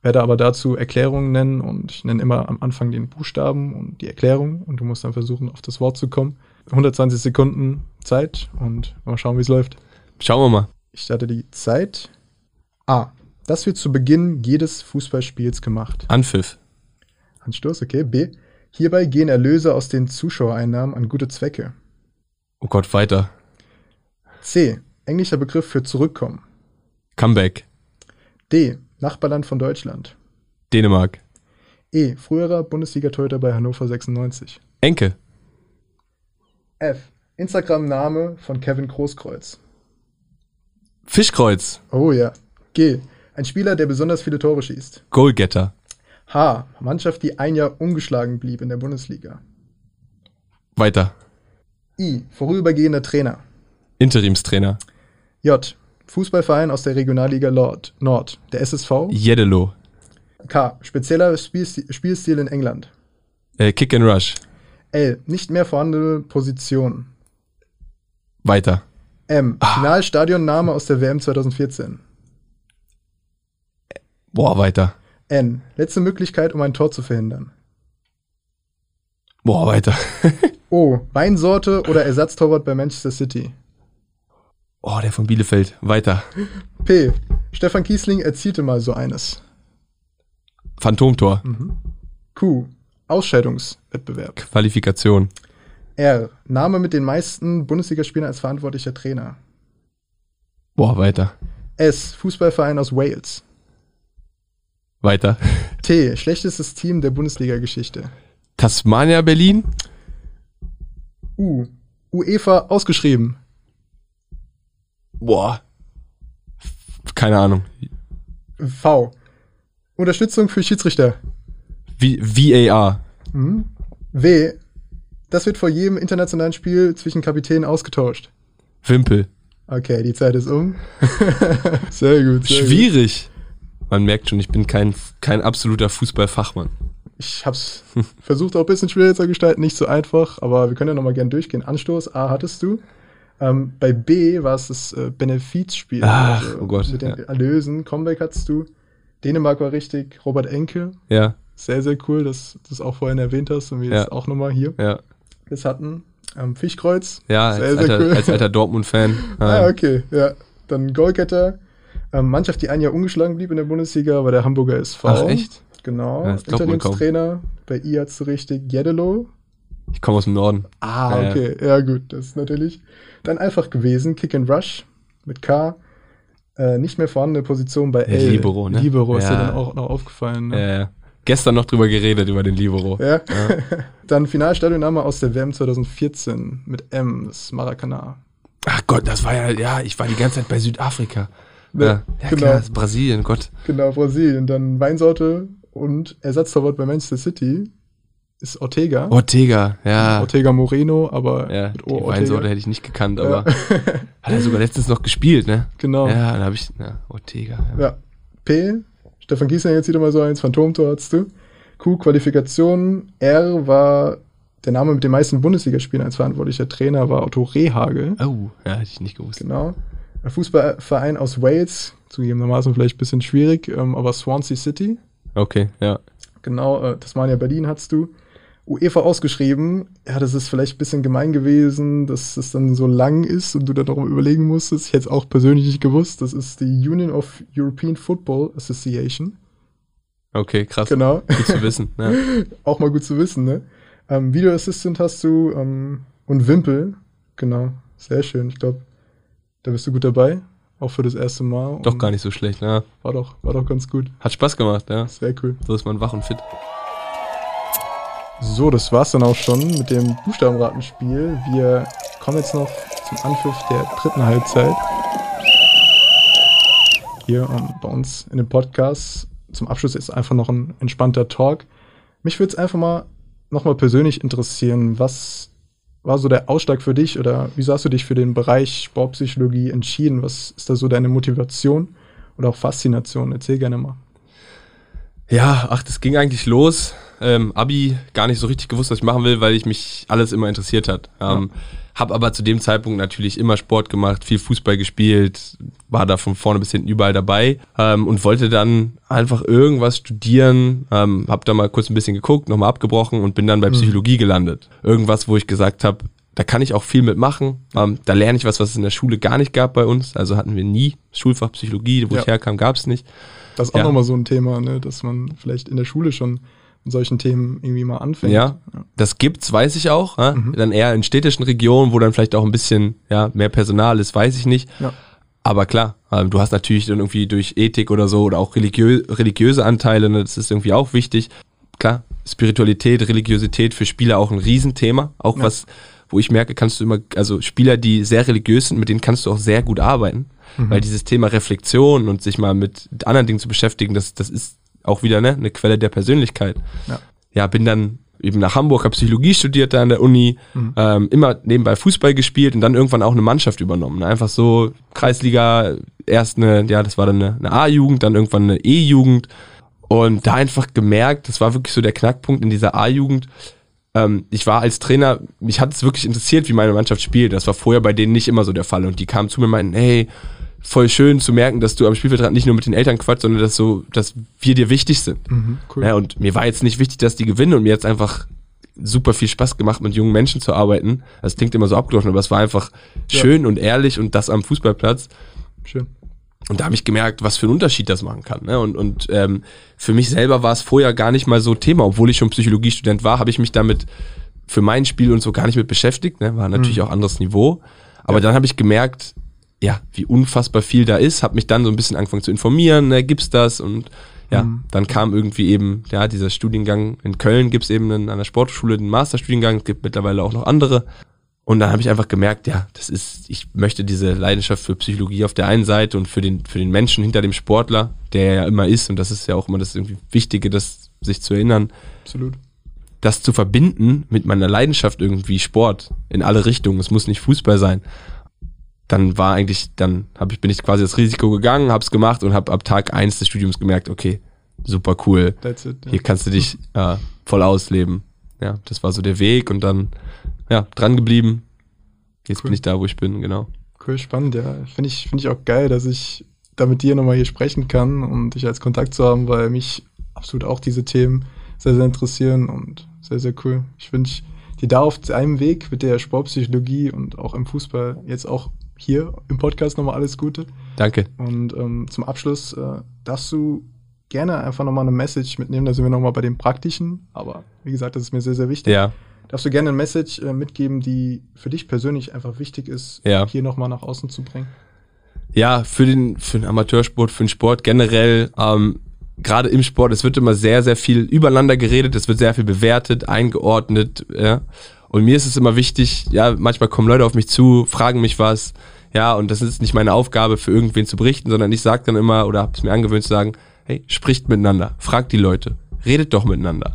werde aber dazu Erklärungen nennen und ich nenne immer am Anfang den Buchstaben und die Erklärung und du musst dann versuchen, auf das Wort zu kommen. 120 Sekunden Zeit und mal schauen, wie es läuft. Schauen wir mal. Ich starte die Zeit. A. Das wird zu Beginn jedes Fußballspiels gemacht. Anpfiff. Anstoß, okay. B. Hierbei gehen Erlöse aus den Zuschauereinnahmen an gute Zwecke. Oh Gott, weiter. C. Englischer Begriff für zurückkommen. Comeback. D. Nachbarland von Deutschland. Dänemark. E. Früherer Bundesliga-Torhüter bei Hannover 96. Enke. F. Instagram-Name von Kevin Großkreuz. Fischkreuz. Oh ja. G. Ein Spieler, der besonders viele Tore schießt. Goalgetter. H. Mannschaft, die ein Jahr ungeschlagen blieb in der Bundesliga. Weiter. I. Vorübergehender Trainer. Interimstrainer. J. Fußballverein aus der Regionalliga Nord, Nord der SSV. Jeddelo. K. Spezieller Spielstil, Spielstil in England. Äh, Kick and Rush. L. Nicht mehr vorhandene Position. Weiter. M. Finalstadionname aus der WM 2014. Boah, weiter. N. Letzte Möglichkeit, um ein Tor zu verhindern. Boah, weiter. *laughs* O. Weinsorte oder Ersatztorwart bei Manchester City. Oh, der von Bielefeld. Weiter. P. Stefan Kiesling erzielte mal so eines. Phantomtor. Q. Ausscheidungswettbewerb. Qualifikation. R. Name mit den meisten Bundesligaspielern als verantwortlicher Trainer. Boah, weiter. S. Fußballverein aus Wales. Weiter. T. Schlechtestes Team der Bundesliga-Geschichte. Tasmania Berlin. U. UEFA ausgeschrieben. Boah. Keine Ahnung. V. Unterstützung für Schiedsrichter. V VAR. W. Das wird vor jedem internationalen Spiel zwischen Kapitänen ausgetauscht. Wimpel. Okay, die Zeit ist um. *laughs* sehr gut. Sehr Gut. Schwierig. Man merkt schon, ich bin kein, kein absoluter Fußballfachmann. Ich hab's versucht auch ein bisschen schwieriger zu gestalten, nicht so einfach, aber wir können ja nochmal gerne durchgehen. Anstoß A hattest du. Ähm, bei B war es das äh, Benefizspiel. Ach, oh Gott, Mit den ja. Erlösen. Comeback hattest du. Dänemark war richtig. Robert Enke. Ja, Sehr, sehr cool, dass du das auch vorhin erwähnt hast und wir Ja. jetzt auch nochmal hier ja. das hatten. Ähm, Fischkreuz. Ja, sehr, als sehr alter, cool. als alter Dortmund-Fan. *laughs* Ah, okay, ja. Dann Goalgetter. Ähm, Mannschaft, die ein Jahr ungeschlagen blieb in der Bundesliga, war der Hamburger SV. Ach, echt? Genau. Ja. Interimstrainer. Bei I hast du richtig Jeddelo. Ich komme aus dem Norden. Ah, Ja, ja. okay. Ja, gut, das ist natürlich. Dann einfach gewesen. Kick and Rush mit K. Äh, nicht mehr vorhandene Position bei Ja, L. Libero, ne? Libero ist dir Ja. dann auch noch aufgefallen. Ne? Äh, gestern noch drüber geredet, über den Libero. Ja. *laughs* dann Finalstadionname aus der WM 2014 mit M, das Maracana. Ach Gott, das war ja, ja, ich war die ganze Zeit bei Südafrika. Ne, Ja, ja genau. klar, Brasilien, Gott. Genau, Brasilien. Dann Weinsorte und Ersatztorwart bei Manchester City ist Ortega. Ortega, ja. Ortega Moreno, aber Ja, mit die O Ortega. Weinsorte hätte ich nicht gekannt, Ja. aber *laughs* hat er sogar letztens noch gespielt, ne? Genau. Ja, dann habe ich, ja, Ortega. Ja. Ja. P. Stefan Giesler jetzt wieder mal so eins, Phantomtor hattest du. Q. Qualifikation. R war der Name mit den meisten Bundesligaspielen als verantwortlicher Trainer war Otto Rehagel. Oh, ja, hätte ich nicht gewusst. Genau. Ein Fußballverein aus Wales, zugegebenermaßen vielleicht ein bisschen schwierig, ähm, aber Swansea City. Okay, ja. Genau, äh, Tasmania Berlin hattest du. UEFA ausgeschrieben. Ja, das ist vielleicht ein bisschen gemein gewesen, dass es dann so lang ist und du da darum überlegen musstest. Ich hätte es auch persönlich nicht gewusst. Das ist die Union of European Football Association. Okay, krass. Genau. Gut zu wissen. Ja. *laughs* Auch mal gut zu wissen, ne? Ähm, Video Assistant hast du ähm, und Wimpel. Genau. Sehr schön. Ich glaube, da bist du gut dabei. Auch für das erste Mal. Doch gar nicht so schlecht, ne? War doch, war doch ganz gut. Hat Spaß gemacht, ja. Sehr cool. So ist man wach und fit. So, das war's dann auch schon mit dem Buchstabenratenspiel. Wir kommen jetzt noch zum Anpfiff der dritten Halbzeit. Hier ähm, bei uns in dem Podcast. Zum Abschluss ist einfach noch ein entspannter Talk. Mich würde es einfach mal nochmal persönlich interessieren, was war so der Ausschlag für dich oder wieso hast du dich für den Bereich Sportpsychologie entschieden? Was ist da so deine Motivation oder auch Faszination? Erzähl gerne mal. Ja, ach, das ging eigentlich los. Ähm, Abi gar nicht so richtig gewusst, was ich machen will, weil ich mich alles immer interessiert hat. Ähm, Hab aber zu dem Zeitpunkt natürlich immer Sport gemacht, viel Fußball gespielt, war da von vorne bis hinten überall dabei ähm, und wollte dann einfach irgendwas studieren. Ähm, hab da mal kurz ein bisschen geguckt, nochmal abgebrochen und bin dann bei Psychologie gelandet. Irgendwas, wo ich gesagt habe, da kann ich auch viel mitmachen. Ähm, da lerne ich was, was es in der Schule gar nicht gab bei uns. Also hatten wir nie Schulfach Psychologie, wo Ja. ich herkam, gab es nicht. Das ist auch Ja. nochmal so ein Thema, ne, dass man vielleicht in der Schule schon solchen Themen irgendwie mal anfängt. Ja, das gibt's, weiß ich auch. Ja? Mhm. Dann eher in städtischen Regionen, wo dann vielleicht auch ein bisschen ja, mehr Personal ist, weiß ich nicht. Ja. Aber klar, ähm, du hast natürlich dann irgendwie durch Ethik oder so oder auch religiö religiöse Anteile, ne, das ist irgendwie auch wichtig. Klar, Spiritualität, Religiosität für Spieler auch ein Riesenthema. Auch Ja. was, wo ich merke, kannst du immer, also Spieler, die sehr religiös sind, mit denen kannst du auch sehr gut arbeiten. Mhm. Weil dieses Thema Reflexion und sich mal mit anderen Dingen zu beschäftigen, das, das ist auch wieder ne, eine Quelle der Persönlichkeit Ja. ja, bin dann eben nach Hamburg, habe Psychologie studiert da an der Uni, ähm, immer nebenbei Fußball gespielt und dann irgendwann auch eine Mannschaft übernommen. Einfach so Kreisliga, erst eine, ja, das war dann eine, eine A-Jugend, dann irgendwann eine E-Jugend und da einfach gemerkt, das war wirklich so der Knackpunkt in dieser A-Jugend. Ähm, ich war als Trainer, mich hat es wirklich interessiert, wie meine Mannschaft spielt. Das war vorher bei denen nicht immer so der Fall und die kamen zu mir und meinten, hey, voll schön zu merken, dass du am Spielfeldrand nicht nur mit den Eltern quatscht, sondern dass so, dass wir dir wichtig sind. Mhm, cool. Ja, und mir war jetzt nicht wichtig, dass die gewinnen und mir hat einfach super viel Spaß gemacht, mit jungen Menschen zu arbeiten. Das klingt immer so abgedroschen, aber es war einfach Ja. schön und ehrlich und das am Fußballplatz. Schön. Und da habe ich gemerkt, was für einen Unterschied das machen kann. Ne? Und, und ähm, für mich selber war es vorher gar nicht mal so Thema, obwohl ich schon Psychologiestudent war, habe ich mich damit für mein Spiel und so gar nicht mit beschäftigt. Ne? War natürlich auch anderes Niveau. Aber dann habe ich gemerkt, ja, wie unfassbar viel da ist, habe mich dann so ein bisschen angefangen zu informieren, ne? gibt's das? Und ja, Mhm. dann kam irgendwie eben, ja, dieser Studiengang in Köln gibt's eben einen, an der Sportschule den Masterstudiengang, es gibt mittlerweile auch noch andere. Und dann habe ich einfach gemerkt, ja, das ist, ich möchte diese Leidenschaft für Psychologie auf der einen Seite und für den, für den Menschen hinter dem Sportler, der ja immer ist, und das ist ja auch immer das irgendwie Wichtige, das sich zu erinnern, Absolut. das zu verbinden mit meiner Leidenschaft irgendwie Sport in alle Richtungen. Es muss nicht Fußball sein. Dann war eigentlich, dann hab ich, bin ich quasi das Risiko gegangen, hab's gemacht und hab ab Tag eins des Studiums gemerkt, okay, super cool. It. Hier kannst du dich äh, voll ausleben. Ja, das war so der Weg und dann, ja, dran geblieben. Jetzt Cool. bin ich da, wo ich bin, genau. Cool, spannend, ja. Finde ich, finde ich auch geil, dass ich da mit dir nochmal hier sprechen kann und dich als Kontakt zu haben, weil mich absolut auch diese Themen sehr, sehr interessieren und sehr, sehr cool. Ich wünsche dir da auf deinem Weg mit der Sportpsychologie und auch im Fußball jetzt auch hier im Podcast nochmal alles Gute. Danke. Und ähm, zum Abschluss äh, darfst du gerne einfach nochmal eine Message mitnehmen. Da sind wir nochmal bei dem Praktischen. Aber wie gesagt, das ist mir sehr, sehr wichtig. Ja, Darfst du gerne eine Message äh, mitgeben, die für dich persönlich einfach wichtig ist, Ja. hier nochmal nach außen zu bringen? ja, für den, für den Amateursport, für den Sport generell, ähm, gerade im Sport, es wird immer sehr, sehr viel übereinander geredet, es wird sehr viel bewertet, eingeordnet, ja. Und mir ist es immer wichtig, ja, manchmal kommen Leute auf mich zu, fragen mich was, ja, und das ist nicht meine Aufgabe, für irgendwen zu berichten, sondern ich sage dann immer, oder habe es mir angewöhnt zu sagen, hey, spricht miteinander, fragt die Leute, redet doch miteinander.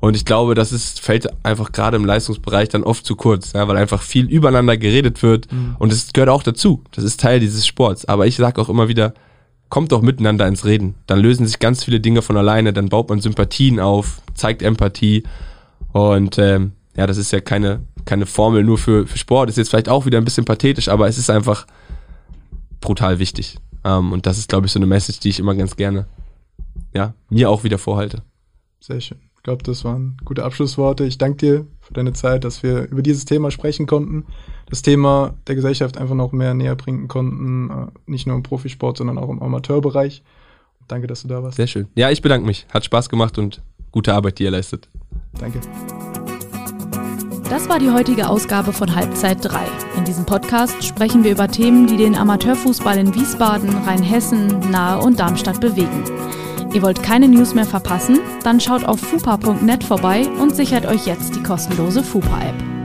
Und ich glaube, das ist, fällt einfach gerade im Leistungsbereich dann oft zu kurz, ja, weil einfach viel übereinander geredet wird. Und das gehört auch dazu. Das ist Teil dieses Sports. Aber ich sage auch immer wieder, kommt doch miteinander ins Reden. Dann lösen sich ganz viele Dinge von alleine, dann baut man Sympathien auf, zeigt Empathie. Und ähm, ja, das ist ja keine, keine Formel nur für, für Sport. Ist jetzt vielleicht auch wieder ein bisschen pathetisch, aber es ist einfach brutal wichtig. Ähm, und das ist, glaube ich, so eine Message, die ich immer ganz gerne ja, mir auch wieder vorhalte. Sehr schön. Ich glaube, das waren gute Abschlussworte. Ich danke dir für deine Zeit, dass wir über dieses Thema sprechen konnten, das Thema der Gesellschaft einfach noch mehr näher bringen konnten, äh, nicht nur im Profisport, sondern auch im Amateurbereich. Danke, dass du da warst. Sehr schön. Ja, ich bedanke mich. Hat Spaß gemacht und gute Arbeit, die ihr leistet. Danke. Das war die heutige Ausgabe von Halbzeit 3. In diesem Podcast sprechen wir über Themen, die den Amateurfußball in Wiesbaden, Rheinhessen, Nahe und Darmstadt bewegen. Ihr wollt keine News mehr verpassen? Dann schaut auf fupa.net vorbei und sichert euch jetzt die kostenlose Fupa-App.